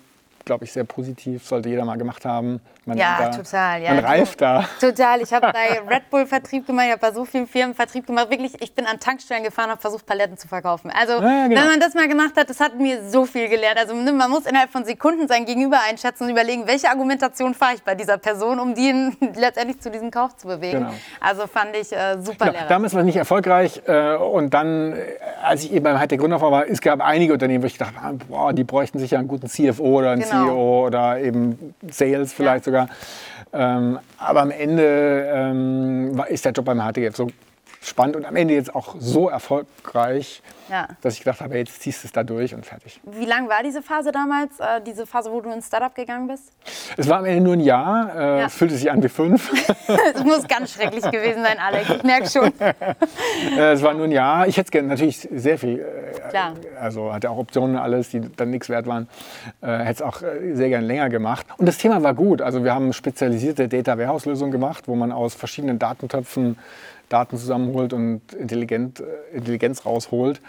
glaube ich, sehr positiv, sollte jeder mal gemacht haben. Man, ja, da, total. Ja, man reift da. Total. Ich habe bei Red Bull Vertrieb gemacht, ich habe bei so vielen Firmen Vertrieb gemacht. Wirklich, ich bin an Tankstellen gefahren, habe versucht, Paletten zu verkaufen. Also, ja, genau. wenn man das mal gemacht hat, das hat mir so viel gelernt. Also, ne, man muss innerhalb von Sekunden sein Gegenüber einschätzen und überlegen, welche Argumentation fahre ich bei dieser Person, um die letztendlich zu diesem Kauf zu bewegen. Genau. Also, fand ich äh, super genau. lehrreich. Damals war es nicht erfolgreich. Äh, und dann, äh, als ich eben beim Hightech Gründer war, es gab einige Unternehmen, wo ich dachte, ah, boah, die bräuchten sicher einen guten CFO oder einen genau. CEO oder eben Sales vielleicht ja. sogar. Ähm, aber am Ende ähm, ist der Job beim HTGF so spannend und am Ende jetzt auch so erfolgreich, ja. dass ich gedacht habe, jetzt ziehst du es da durch und fertig. Wie lang war diese Phase damals, äh, diese Phase, wo du ins Startup gegangen bist? Es war am Ende nur ein Jahr, äh, ja. es fühlte sich an wie fünf. Es muss ganz schrecklich gewesen sein, Alex, ich merke schon. äh, es war nur ein Jahr. Ich hätte gerne natürlich sehr viel, äh, Klar. also hatte auch Optionen alles, die dann nichts wert waren. Äh, hätte es auch sehr gerne länger gemacht. Und das Thema war gut. Also wir haben spezialisierte Data Warehouse Lösungen gemacht, wo man aus verschiedenen Datentöpfen Daten zusammenholt und Intelligent, äh, Intelligenz rausholt.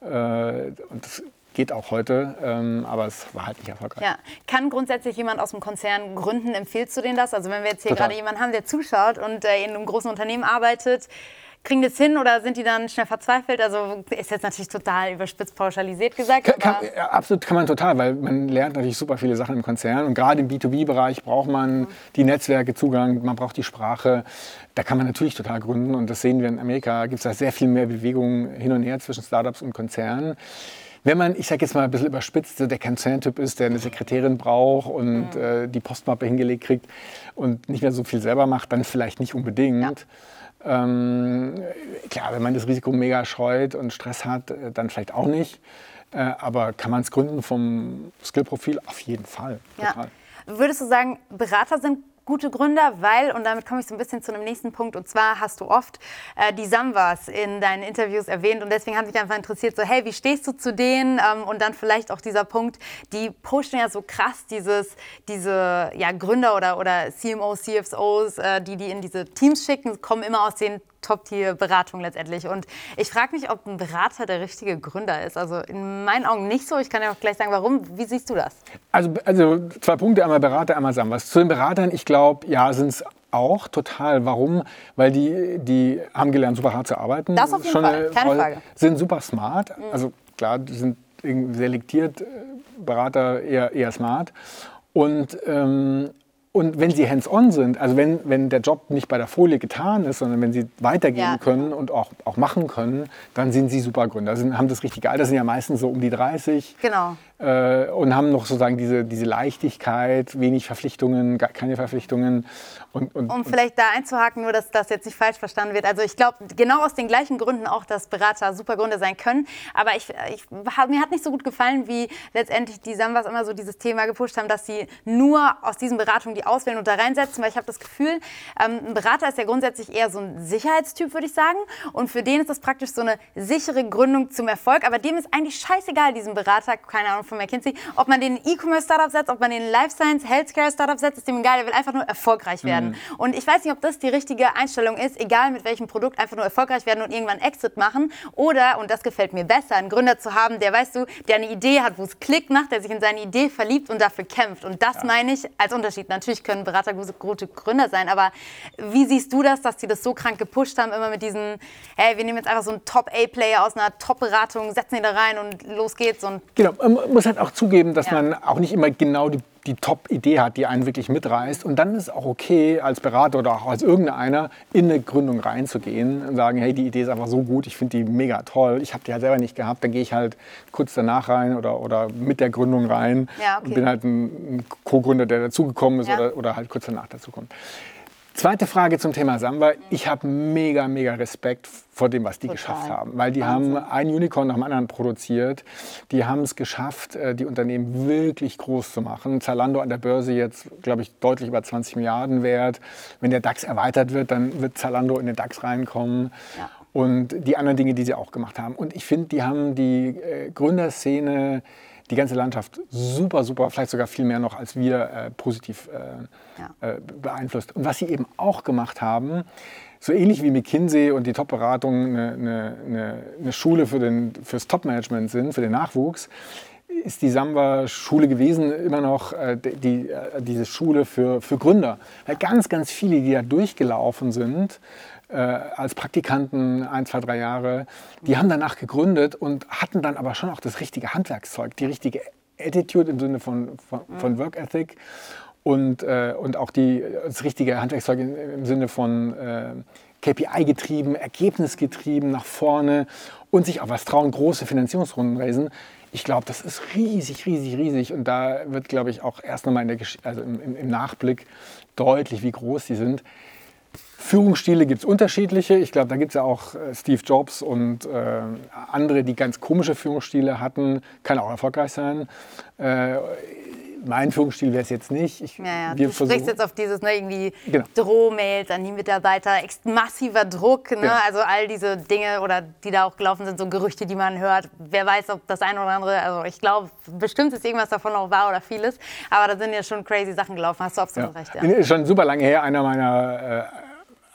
Äh, und das geht auch heute, ähm, aber es war halt nicht erfolgreich. Ja. Kann grundsätzlich jemand aus dem Konzern gründen? Empfiehlst du denen das? Also wenn wir jetzt hier Total. gerade jemanden haben, der zuschaut und äh, in einem großen Unternehmen arbeitet, kriegen das hin oder sind die dann schnell verzweifelt? Also ist jetzt natürlich total überspitzt pauschalisiert gesagt. Kann, kann, ja, absolut kann man total, weil man lernt natürlich super viele Sachen im Konzern und gerade im B2B-Bereich braucht man mhm. die Netzwerke, Zugang, man braucht die Sprache. Da kann man natürlich total gründen und das sehen wir in Amerika, gibt es da sehr viel mehr Bewegung hin und her zwischen Startups und Konzernen wenn man, ich sage jetzt mal ein bisschen überspitzt, der Konzerntyp ist, der eine Sekretärin braucht und mhm. äh, die Postmappe hingelegt kriegt und nicht mehr so viel selber macht, dann vielleicht nicht unbedingt. Ja. Ähm, klar, wenn man das Risiko mega scheut und Stress hat, äh, dann vielleicht auch nicht. Äh, aber kann man es gründen vom Skillprofil? Auf jeden Fall. Ja. Würdest du sagen, Berater sind gute Gründer, weil, und damit komme ich so ein bisschen zu einem nächsten Punkt, und zwar hast du oft äh, die Samwas in deinen Interviews erwähnt und deswegen hat mich einfach interessiert, so hey, wie stehst du zu denen? Ähm, und dann vielleicht auch dieser Punkt, die pushen ja so krass dieses, diese ja, Gründer oder, oder CMOs, CFOs, äh, die die in diese Teams schicken, kommen immer aus den Top-Tier-Beratung letztendlich. Und ich frage mich, ob ein Berater der richtige Gründer ist. Also in meinen Augen nicht so. Ich kann ja auch gleich sagen, warum. Wie siehst du das? Also, also zwei Punkte, einmal Berater, einmal sagen was. Zu den Beratern, ich glaube, ja, sind es auch total. Warum? Weil die, die haben gelernt, super hart zu arbeiten. Das auf jeden Schon Fall, keine voll, Frage. Sind super smart. Mhm. Also klar, die sind selektiert, äh, Berater eher, eher smart. Und ähm, und wenn sie hands-on sind, also wenn, wenn der Job nicht bei der Folie getan ist, sondern wenn sie weitergehen ja. können und auch, auch machen können, dann sind sie super Gründer. Sind, haben das richtige Alter, sind ja meistens so um die 30. Genau äh, und haben noch sozusagen diese, diese Leichtigkeit, wenig Verpflichtungen, gar keine Verpflichtungen. Und, und, um vielleicht da einzuhaken, nur dass das jetzt nicht falsch verstanden wird. Also ich glaube genau aus den gleichen Gründen auch, dass Berater super Gründe sein können. Aber ich, ich, mir hat nicht so gut gefallen, wie letztendlich die Sambas immer so dieses Thema gepusht haben, dass sie nur aus diesen Beratungen die auswählen und da reinsetzen. Weil ich habe das Gefühl, ähm, ein Berater ist ja grundsätzlich eher so ein Sicherheitstyp, würde ich sagen. Und für den ist das praktisch so eine sichere Gründung zum Erfolg. Aber dem ist eigentlich scheißegal, diesem Berater, keine Ahnung, von McKinsey, ob man den E-Commerce-Startup setzt, ob man den Life Science, Healthcare-Startup setzt, ist dem egal, der will einfach nur erfolgreich werden. Mhm. Und ich weiß nicht, ob das die richtige Einstellung ist, egal mit welchem Produkt, einfach nur erfolgreich werden und irgendwann Exit machen. Oder, und das gefällt mir besser, einen Gründer zu haben, der, weißt du, der eine Idee hat, wo es Klick macht, der sich in seine Idee verliebt und dafür kämpft. Und das ja. meine ich als Unterschied. Natürlich können Berater gute Gründer sein, aber wie siehst du das, dass die das so krank gepusht haben, immer mit diesen, hey, wir nehmen jetzt einfach so einen Top-A-Player aus einer Top-Beratung, setzen ihn da rein und los geht's. Und genau, man muss halt auch zugeben, dass ja. man auch nicht immer genau die, die Top-Idee hat, die einen wirklich mitreißt. Und dann ist es auch okay, als Berater oder auch als irgendeiner in eine Gründung reinzugehen und sagen, hey, die Idee ist einfach so gut, ich finde die mega toll. Ich habe die halt selber nicht gehabt, dann gehe ich halt kurz danach rein oder, oder mit der Gründung rein ja, okay. und bin halt ein, ein Co-Gründer, der dazugekommen ist ja. oder, oder halt kurz danach dazukommt. Zweite Frage zum Thema Samba. Ich habe mega, mega Respekt vor dem, was die Total. geschafft haben. Weil die Wahnsinn. haben ein Unicorn nach dem anderen produziert. Die haben es geschafft, äh, die Unternehmen wirklich groß zu machen. Zalando an der Börse jetzt, glaube ich, deutlich über 20 Milliarden wert. Wenn der DAX erweitert wird, dann wird Zalando in den DAX reinkommen. Ja. Und die anderen Dinge, die sie auch gemacht haben. Und ich finde, die haben die äh, Gründerszene die ganze Landschaft super, super, vielleicht sogar viel mehr noch als wir äh, positiv äh, ja. äh, beeinflusst. Und was sie eben auch gemacht haben, so ähnlich wie McKinsey und die Top-Beratung eine, eine, eine, Schule für den, fürs Top-Management sind, für den Nachwuchs, ist die Samba-Schule gewesen immer noch äh, die, äh, diese Schule für, für Gründer. Weil ganz, ganz viele, die da durchgelaufen sind, äh, als Praktikanten ein, zwei, drei Jahre. Die haben danach gegründet und hatten dann aber schon auch das richtige Handwerkszeug, die richtige Attitude im Sinne von, von, von mhm. Work Ethic und, äh, und auch die, das richtige Handwerkszeug im, im Sinne von äh, KPI getrieben, Ergebnis getrieben, nach vorne und sich auch was trauen, große Finanzierungsrunden raisen. Ich glaube, das ist riesig, riesig, riesig. Und da wird, glaube ich, auch erst nochmal in der also im, im Nachblick deutlich, wie groß die sind. Führungsstile gibt es unterschiedliche. Ich glaube, da gibt es ja auch äh, Steve Jobs und äh, andere, die ganz komische Führungsstile hatten. Kann auch erfolgreich sein. Äh, mein Führungsstil wäre es jetzt nicht. Ich, ja, ja. Du sprichst jetzt auf dieses ne, irgendwie genau. Drohmails an die Mitarbeiter, massiver Druck, ne? Ja. also all diese Dinge oder die da auch gelaufen sind, so Gerüchte, die man hört. Wer weiß, ob das eine oder andere, also ich glaube, bestimmt ist irgendwas davon auch wahr oder vieles, aber da sind ja schon crazy Sachen gelaufen, hast du absolut recht. Ja. Ist schon super lange her, einer meiner äh,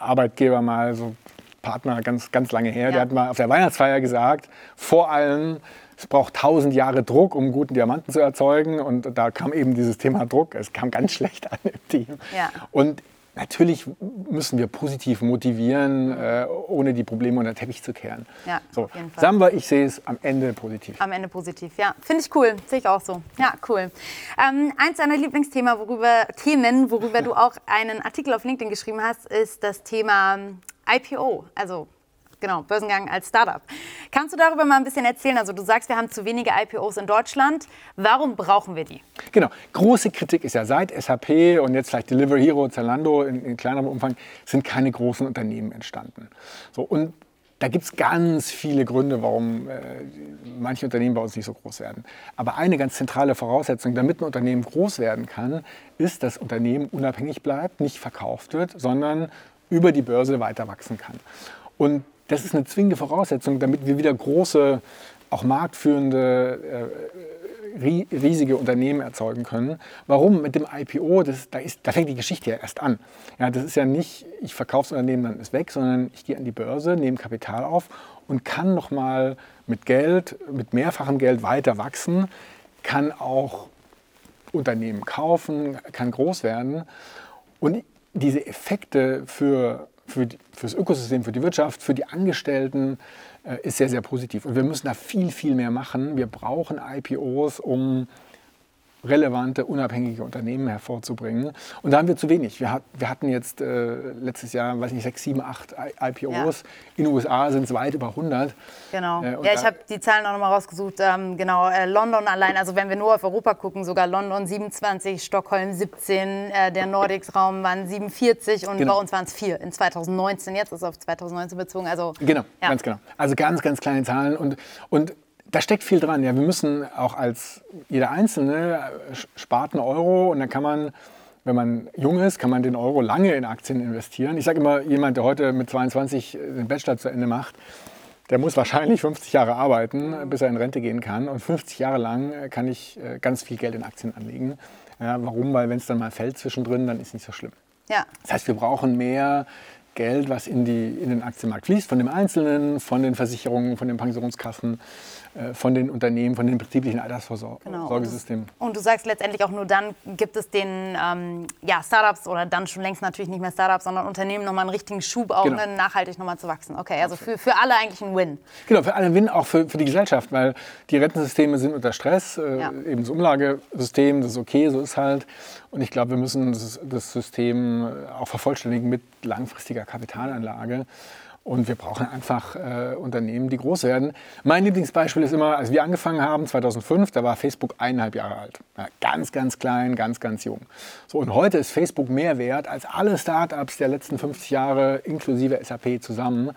Arbeitgeber mal so Partner ganz, ganz lange her, ja. der hat mal auf der Weihnachtsfeier gesagt, vor allem, es braucht tausend Jahre Druck, um guten Diamanten zu erzeugen. Und da kam eben dieses Thema Druck. Es kam ganz schlecht an im Team. Ja. Und natürlich müssen wir positiv motivieren, äh, ohne die Probleme unter den Teppich zu kehren. Ja, so, auf jeden Fall. Wir, ich sehe es am Ende positiv. Am Ende positiv, ja. Finde ich cool. Sehe ich auch so. Ja, cool. Ähm, eins deiner Lieblingsthemen, worüber, Themen, worüber du auch einen Artikel auf LinkedIn geschrieben hast, ist das Thema IPO, also genau, Börsengang als Startup. Kannst du darüber mal ein bisschen erzählen? Also du sagst, wir haben zu wenige IPOs in Deutschland. Warum brauchen wir die? Genau. Große Kritik ist ja seit SAP und jetzt vielleicht Delivery Hero, Zalando in, in kleinerem Umfang sind keine großen Unternehmen entstanden. So, und Da gibt es ganz viele Gründe, warum äh, manche Unternehmen bei uns nicht so groß werden. Aber eine ganz zentrale Voraussetzung, damit ein Unternehmen groß werden kann, ist, dass das Unternehmen unabhängig bleibt, nicht verkauft wird, sondern über die Börse weiter wachsen kann. Und das ist eine zwingende Voraussetzung, damit wir wieder große, auch marktführende äh, riesige Unternehmen erzeugen können. Warum? Mit dem IPO, das, da, ist, da fängt die Geschichte ja erst an. Ja, das ist ja nicht, ich verkaufe das Unternehmen, dann ist weg, sondern ich gehe an die Börse, nehme Kapital auf und kann nochmal mit Geld, mit mehrfachem Geld weiter wachsen, kann auch Unternehmen kaufen, kann groß werden. Und diese Effekte für, für, das Ökosystem, für die Wirtschaft, für die Angestellten, äh, ist sehr, sehr positiv. Und wir müssen da viel, viel mehr machen. Wir brauchen IPOs, um relevante, unabhängige Unternehmen hervorzubringen. Und da haben wir zu wenig. Wir, hat, wir hatten jetzt äh, letztes Jahr, weiß nicht, sechs, sieben, acht IPOs. Ja. In den USA sind es weit über 100. Genau. Äh, ja, ich habe die Zahlen auch nochmal rausgesucht. Ähm, genau, äh, London allein, also wenn wir nur auf Europa gucken, sogar London 27, Stockholm 17, äh, der Nordics-Raum waren 47 und genau. bei uns waren es vier in 2019. Jetzt ist es auf 2019 bezogen. Also, genau, ja. ganz genau. Also ganz, ganz kleine Zahlen. Und, und da steckt viel dran. Ja, wir müssen auch als jeder Einzelne äh, spart einen Euro und dann kann man, wenn man jung ist, kann man den Euro lange in Aktien investieren. Ich sage immer, jemand, der heute mit 22 den Bachelor zu Ende macht, der muss wahrscheinlich 50 Jahre arbeiten, bis er in Rente gehen kann. Und 50 Jahre lang äh, kann ich äh, ganz viel Geld in Aktien anlegen. Ja, warum? Weil wenn es dann mal fällt zwischendrin, dann ist es nicht so schlimm. Ja. Das heißt, wir brauchen mehr Geld, was in, die, in den Aktienmarkt fließt, von dem Einzelnen, von den Versicherungen, von den Pensionskassen. Äh, von den Unternehmen, von den betrieblichen Altersvorsorgesystemen. Genau. Und du sagst letztendlich auch nur dann gibt es den ähm, ja, Startups oder dann schon längst natürlich nicht mehr Startups, sondern Unternehmen nochmal einen richtigen Schub, auch genau. nachhaltig nochmal zu wachsen. Okay, also für, für alle eigentlich ein Win. Genau, für alle ein Win, auch für, für die Gesellschaft, weil die Rentensysteme sind unter Stress. Äh, ja. Eben das Umlagesystem, das ist okay, so ist halt. Und ich glaube, wir müssen das, das System auch vervollständigen mit langfristiger Kapitalanlage. Und wir brauchen einfach äh, Unternehmen, die groß werden. Mein Lieblingsbeispiel ist immer, als wir angefangen haben, 2005, da war Facebook eineinhalb Jahre alt. Ja, ganz, ganz klein, ganz, ganz jung. So, und heute ist Facebook mehr wert als alle Startups der letzten 50 Jahre, inklusive SAP zusammen.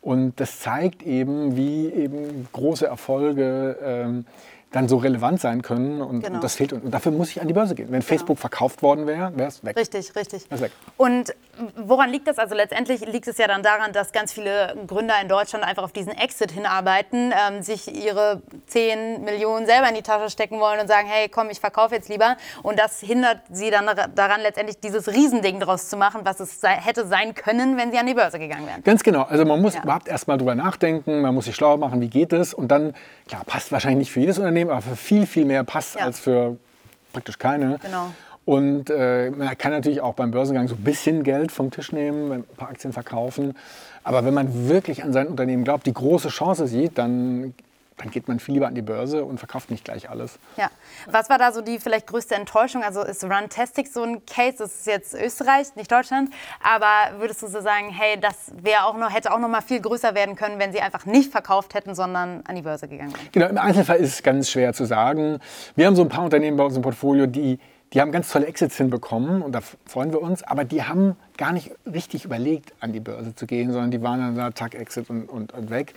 Und das zeigt eben, wie eben große Erfolge ähm, dann so relevant sein können. Und, genau. und das fehlt. Und dafür muss ich an die Börse gehen. Wenn genau. Facebook verkauft worden wäre, wäre es weg. Richtig, richtig. Weg. Und woran liegt das? Also letztendlich liegt es ja dann daran, dass ganz viele Gründer in Deutschland einfach auf diesen Exit hinarbeiten, ähm, sich ihre 10 Millionen selber in die Tasche stecken wollen und sagen, hey, komm, ich verkaufe jetzt lieber. Und das hindert sie dann daran, letztendlich dieses Riesending draus zu machen, was es sei, hätte sein können, wenn sie an die Börse gegangen wären. Ganz genau. Also man muss ja. überhaupt erst mal drüber nachdenken, man muss sich schlau machen, wie geht es. Und dann, klar, passt wahrscheinlich nicht für jedes Unternehmen, aber für viel, viel mehr passt ja. als für praktisch keine. Genau. Und äh, man kann natürlich auch beim Börsengang so ein bisschen Geld vom Tisch nehmen, ein paar Aktien verkaufen. Aber wenn man wirklich an sein Unternehmen glaubt, die große Chance sieht, dann dann geht man viel lieber an die Börse und verkauft nicht gleich alles. Ja. Was war da so die vielleicht größte Enttäuschung? Also ist Runtastic so ein Case? Das ist jetzt Österreich, nicht Deutschland. Aber würdest du so sagen, hey, das wäre auch noch, hätte auch noch mal viel größer werden können, wenn sie einfach nicht verkauft hätten, sondern an die Börse gegangen wären? Genau, im Einzelfall ist es ganz schwer zu sagen. Wir haben so ein paar Unternehmen bei uns im Portfolio, die die haben ganz tolle Exits hinbekommen und da freuen wir uns, aber die haben gar nicht richtig überlegt, an die Börse zu gehen, sondern die waren dann da, Tag, Exit und, und, und weg.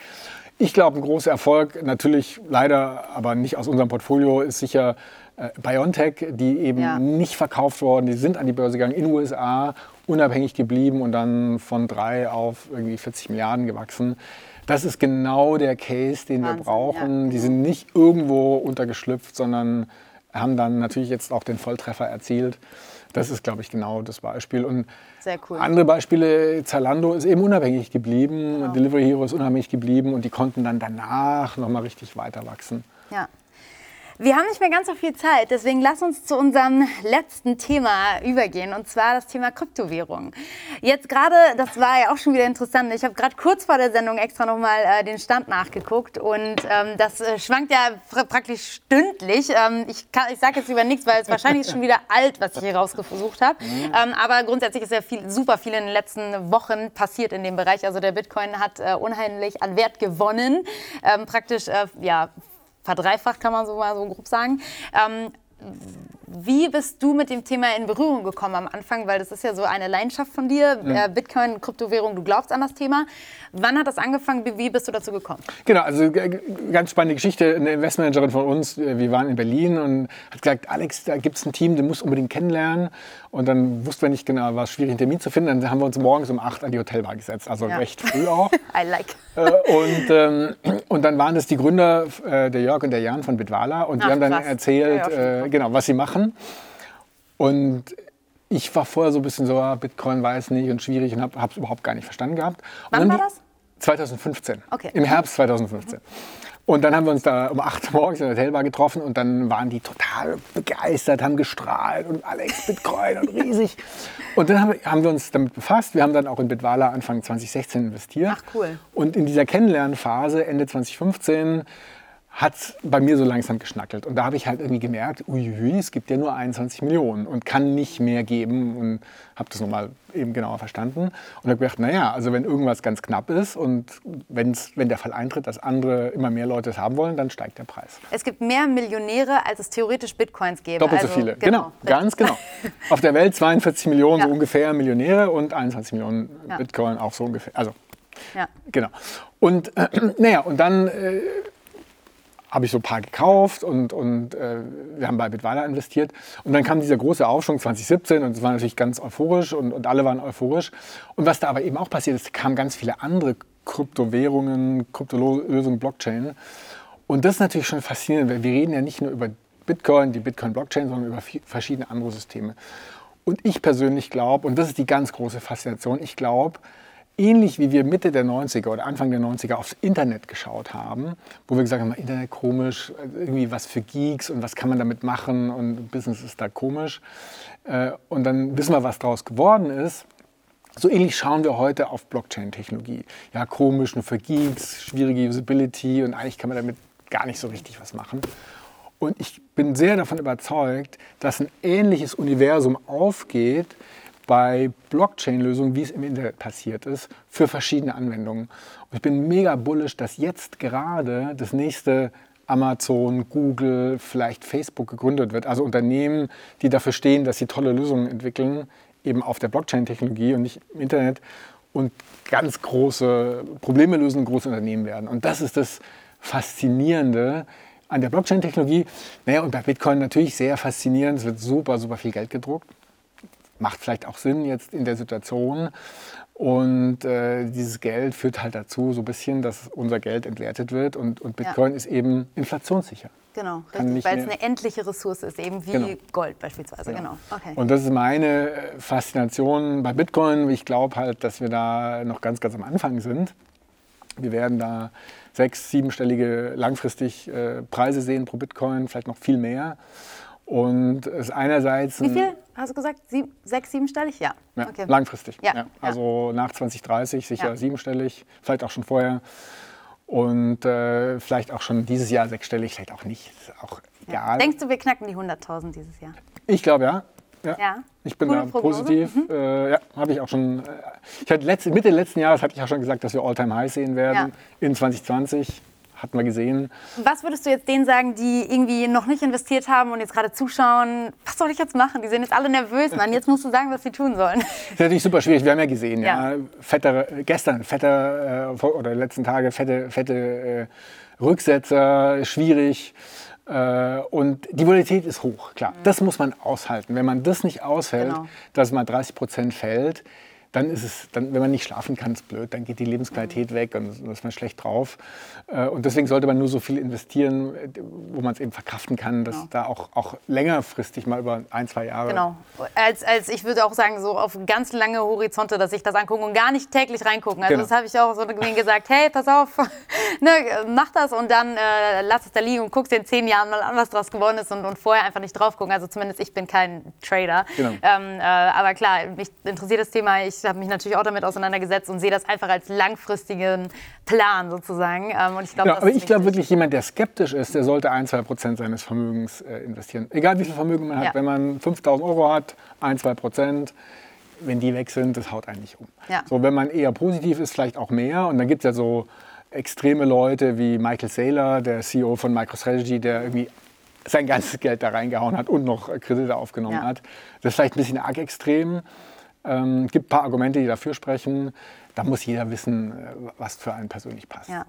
Ich glaube, ein großer Erfolg, natürlich leider, aber nicht aus unserem Portfolio, ist sicher äh, BioNTech, die eben ja. nicht verkauft worden, die sind an die Börse gegangen in den USA, unabhängig geblieben und dann von drei auf irgendwie 40 Milliarden gewachsen. Das ist genau der Case, den Wahnsinn, wir brauchen. Ja. Die sind nicht irgendwo untergeschlüpft, sondern haben dann natürlich jetzt auch den Volltreffer erzielt. Das ist, glaube ich, genau das Beispiel. Und Sehr cool. andere Beispiele, Zalando ist eben unabhängig geblieben, genau. Delivery Hero ist unabhängig geblieben und die konnten dann danach nochmal richtig weiter wachsen. Ja. Wir haben nicht mehr ganz so viel Zeit, deswegen lass uns zu unserem letzten Thema übergehen, und zwar das Thema Kryptowährung. Jetzt gerade, das war ja auch schon wieder interessant, ich habe gerade kurz vor der Sendung extra nochmal äh, den Stand nachgeguckt und ähm, das äh, schwankt ja praktisch stündlich. Ähm, ich ich sage jetzt lieber nichts, weil es wahrscheinlich ist schon wieder alt, was ich hier rausgesucht habe. Mhm. Ähm, aber grundsätzlich ist ja viel, super viel in den letzten Wochen passiert in dem Bereich. Also der Bitcoin hat äh, unheimlich an Wert gewonnen, ähm, praktisch äh, ja verdreifacht, kann man so mal so grob sagen. Ähm, Wie bist du mit dem Thema in Berührung gekommen am Anfang? Weil das ist ja so eine Leidenschaft von dir, mhm. Bitcoin, Kryptowährung, du glaubst an das Thema. Wann hat das angefangen? Wie bist du dazu gekommen? Genau, also ganz spannende Geschichte. Eine Investmentmanagerin von uns, äh, wir waren in Berlin und hat gesagt, Alex, da gibt es ein Team, den musst du unbedingt kennenlernen. Und dann wussten wir nicht genau, war es schwierig, einen Termin zu finden. Dann haben wir uns morgens um 8 an die Hotelbar gesetzt, also ja. recht früh auch. I like. Äh, und, ähm, und dann waren es die Gründer, der Jörg und der Jan von Bitwala. Und die Ach, haben dann krass. erzählt, ja, genau, was sie machen. Und ich war vorher so ein bisschen so, ah, Bitcoin weiß nicht und schwierig und habe es überhaupt gar nicht verstanden gehabt. Wann war das? 2015. Okay. Im Herbst 2015. Mhm. Und dann haben wir uns da um 8 Uhr morgens in der Hotelbar getroffen und dann waren die total begeistert, haben gestrahlt und Alex Bitcoin und riesig. Und dann haben wir uns damit befasst. Wir haben dann auch in Bitwala Anfang 2016 investiert. Ach cool. Und in dieser Kennenlernphase Ende 2015 hat bei mir so langsam geschnackelt. Und da habe ich halt irgendwie gemerkt, uiui, es gibt ja nur 21 Millionen und kann nicht mehr geben. Und habe das nochmal eben genauer verstanden. Und habe gedacht, naja, also wenn irgendwas ganz knapp ist und wenn's, wenn der Fall eintritt, dass andere immer mehr Leute es haben wollen, dann steigt der Preis. Es gibt mehr Millionäre, als es theoretisch Bitcoins gäbe. Doppelt also, so viele, genau, genau ganz genau. Auf der Welt 42 Millionen ja. so ungefähr Millionäre und 21 Millionen ja. Bitcoin auch so ungefähr. Also, ja. genau. Und äh, naja, und dann... Äh, habe ich so ein paar gekauft und, und äh, wir haben bei Bitwala investiert. Und dann kam dieser große Aufschwung 2017 und es war natürlich ganz euphorisch und, und alle waren euphorisch. Und was da aber eben auch passiert ist, kamen ganz viele andere Kryptowährungen, Kryptolösungen, Blockchain. Und das ist natürlich schon faszinierend, weil wir reden ja nicht nur über Bitcoin, die Bitcoin-Blockchain, sondern über verschiedene andere Systeme. Und ich persönlich glaube, und das ist die ganz große Faszination, ich glaube, ähnlich wie wir Mitte der 90er oder Anfang der 90er aufs Internet geschaut haben, wo wir gesagt haben, Internet komisch, irgendwie was für Geeks und was kann man damit machen und Business ist da komisch. Äh, und dann wissen wir, was daraus geworden ist. So ähnlich schauen wir heute auf Blockchain-Technologie. Ja, komisch, nur für Geeks, schwierige Usability und eigentlich kann man damit gar nicht so richtig was machen. Und ich bin sehr davon überzeugt, dass ein ähnliches Universum aufgeht, bei Blockchain-Lösungen, wie es im Internet passiert ist, für verschiedene Anwendungen. Und ich bin mega bullish, dass jetzt gerade das nächste Amazon, Google, vielleicht Facebook gegründet wird. Also Unternehmen, die dafür stehen, dass sie tolle Lösungen entwickeln, eben auf der Blockchain-Technologie und nicht im Internet und ganz große Probleme lösen, große Unternehmen werden. Und das ist das Faszinierende an der Blockchain-Technologie. Naja, und bei Bitcoin natürlich sehr faszinierend. Es wird super, super viel Geld gedruckt macht vielleicht auch Sinn jetzt in der Situation. Und äh, dieses Geld führt halt dazu, so ein bisschen, dass unser Geld entwertet wird. Und, und Bitcoin ja. ist eben inflationssicher. Genau, richtig, weil es eine endliche Ressource ist, eben wie genau. Gold beispielsweise. Ja. Genau. Okay. Und das ist meine äh, Faszination bei Bitcoin. Ich glaube halt, dass wir da noch ganz, ganz am Anfang sind. Wir werden da sechs-, siebenstellige langfristig äh, Preise sehen pro Bitcoin, vielleicht noch viel mehr. Und es ist einerseits. Wie viel hast du gesagt? Sieb, sechs, siebenstellig? Ja. ja okay. Langfristig. Ja. ja. Also nach 2030 sicher ja. siebenstellig, vielleicht auch schon vorher. Und äh, vielleicht auch schon dieses Jahr sechsstellig, vielleicht auch nicht. Ist auch egal. Denkst du, wir knacken die 100.000 dieses Jahr? Ich glaube ja. Ja. Ich bin Gute da Prognose. positiv. Mhm. Äh, ja, habe ich auch schon. Äh, ich hatte letzt, Mitte letzten Jahres hatte ich auch schon gesagt, dass wir All-Time-High sehen werden in 2020 hatten wir gesehen. Was würdest du jetzt denen sagen, die irgendwie noch nicht investiert haben und jetzt gerade zuschauen? Was soll ich jetzt machen? Die sind jetzt alle nervös, Mann. Jetzt musst du sagen, was sie tun sollen. Das ist natürlich super schwierig. Wir haben ja gesehen, ja. ja fette, gestern, fette, äh, oder letzten Tage, fette, fette äh, Rücksetzer, schwierig. Äh, und die Volatilität ist hoch, klar. Mhm. Das muss man aushalten. Wenn man das nicht aushält, genau. dass mal 30 Prozent fällt, dann ist es, dann, wenn man nicht schlafen kann, ist blöd, dann geht die Lebensqualität weg und dann ist man schlecht drauf. Äh, und deswegen sollte man nur so viel investieren, wo man es eben verkraften kann, dass genau. da auch, auch längerfristig mal über ein, zwei Jahre. Genau. Als, als ich würde auch sagen, so auf ganz lange Horizonte, dass ich das angucke und gar nicht täglich reingucken. Also genau. das habe ich auch so gesagt, hey, pass auf, ne, mach das und dann äh, lass es da liegen und guck dir in zehn Jahren mal an, was draus geworden ist und, und vorher einfach nicht drauf gucken. Also zumindest ich bin kein Trader. Genau. Ähm, äh, aber klar, mich interessiert das Thema. Ich habe mich natürlich auch damit auseinandergesetzt und sehe das einfach als langfristigen Plan sozusagen. Ähm, und ich glaub, ja, aber ich glaube wirklich, jemand, der skeptisch ist, der sollte ein, zwei Prozent seines Vermögens äh, investieren. Egal wie viel Vermögen man hat. Ja. Wenn man 5000 Euro hat, ein, zwei Prozent, wenn die weg sind, das haut eigentlich um. Ja. So, wenn man eher positiv ist, vielleicht auch mehr. Und dann gibt es ja so extreme Leute wie Michael Saylor, der CEO von MicroStrategy, der irgendwie sein ganzes Geld da reingehauen hat und noch Kredite aufgenommen ja. hat. Das ist vielleicht ein bisschen arg extrem. Ähm, gibt ein paar Argumente, die dafür sprechen. Da muss jeder wissen, äh, was für einen persönlich passt. Ja.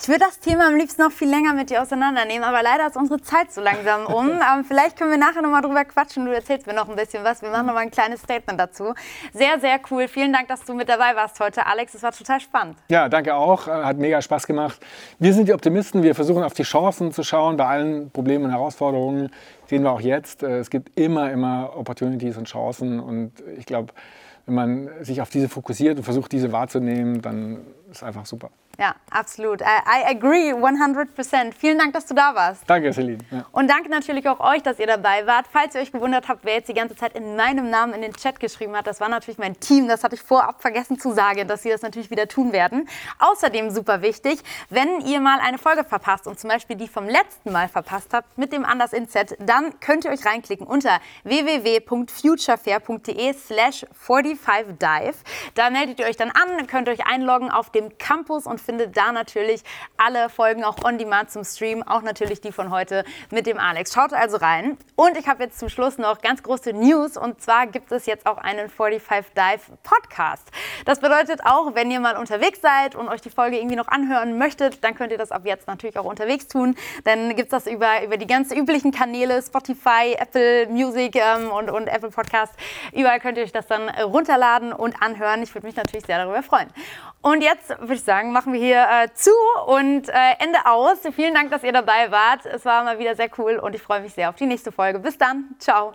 Ich würde das Thema am liebsten noch viel länger mit dir auseinandernehmen, aber leider ist unsere Zeit so langsam um. ähm, vielleicht können wir nachher noch mal drüber quatschen. Du erzählst mir noch ein bisschen was. Wir machen noch mal ein kleines Statement dazu. Sehr, sehr cool. Vielen Dank, dass du mit dabei warst heute, Alex. Es war total spannend. Ja, danke auch. Äh, hat mega Spaß gemacht. Wir sind die Optimisten. Wir versuchen auf die Chancen zu schauen bei allen Problemen und Herausforderungen. Sehen wir auch jetzt. Äh, es gibt immer, immer Opportunities und Chancen. Und ich glaube, wenn man sich auf diese fokussiert und versucht, diese wahrzunehmen, dann ist es einfach super. Ja, absolut. I, agree 100%. Vielen Dank, dass du da warst. Danke, Celine. Ja. Und danke natürlich auch euch, dass ihr dabei wart. Falls ihr euch gewundert habt, wer jetzt die ganze Zeit in meinem Namen in den Chat geschrieben hat, das war natürlich mein Team. Das hatte ich vorab vergessen zu sagen, dass sie das natürlich wieder tun werden. Außerdem super wichtig, wenn ihr mal eine Folge verpasst und zum Beispiel die vom letzten Mal verpasst habt mit dem Anders Inset, dann könnt ihr euch reinklicken unter www.futurefair.de slash 45dive. Da meldet ihr euch dann an, könnt euch einloggen auf dem Campus und findet da natürlich alle Folgen auch on demand zum Stream, auch natürlich die von heute mit dem Alex. Schaut also rein. Und ich habe jetzt zum Schluss noch ganz große News und zwar gibt es jetzt auch einen 45 Dive Podcast. Das bedeutet auch, wenn ihr mal unterwegs seid und euch die Folge irgendwie noch anhören möchtet, dann könnt ihr das ab jetzt natürlich auch unterwegs tun. Dann gibt es das über, über die ganz üblichen Kanäle, Spotify, Apple Music ähm, und, und Apple Podcast. Überall könnt ihr euch das dann runterladen und anhören. Ich würde mich natürlich sehr darüber freuen. Und jetzt würde ich sagen, machen wir hier äh, zu und äh, Ende aus. Vielen Dank, dass ihr dabei wart. Es war mal wieder sehr cool und ich freue mich sehr auf die nächste Folge. Bis dann. Ciao.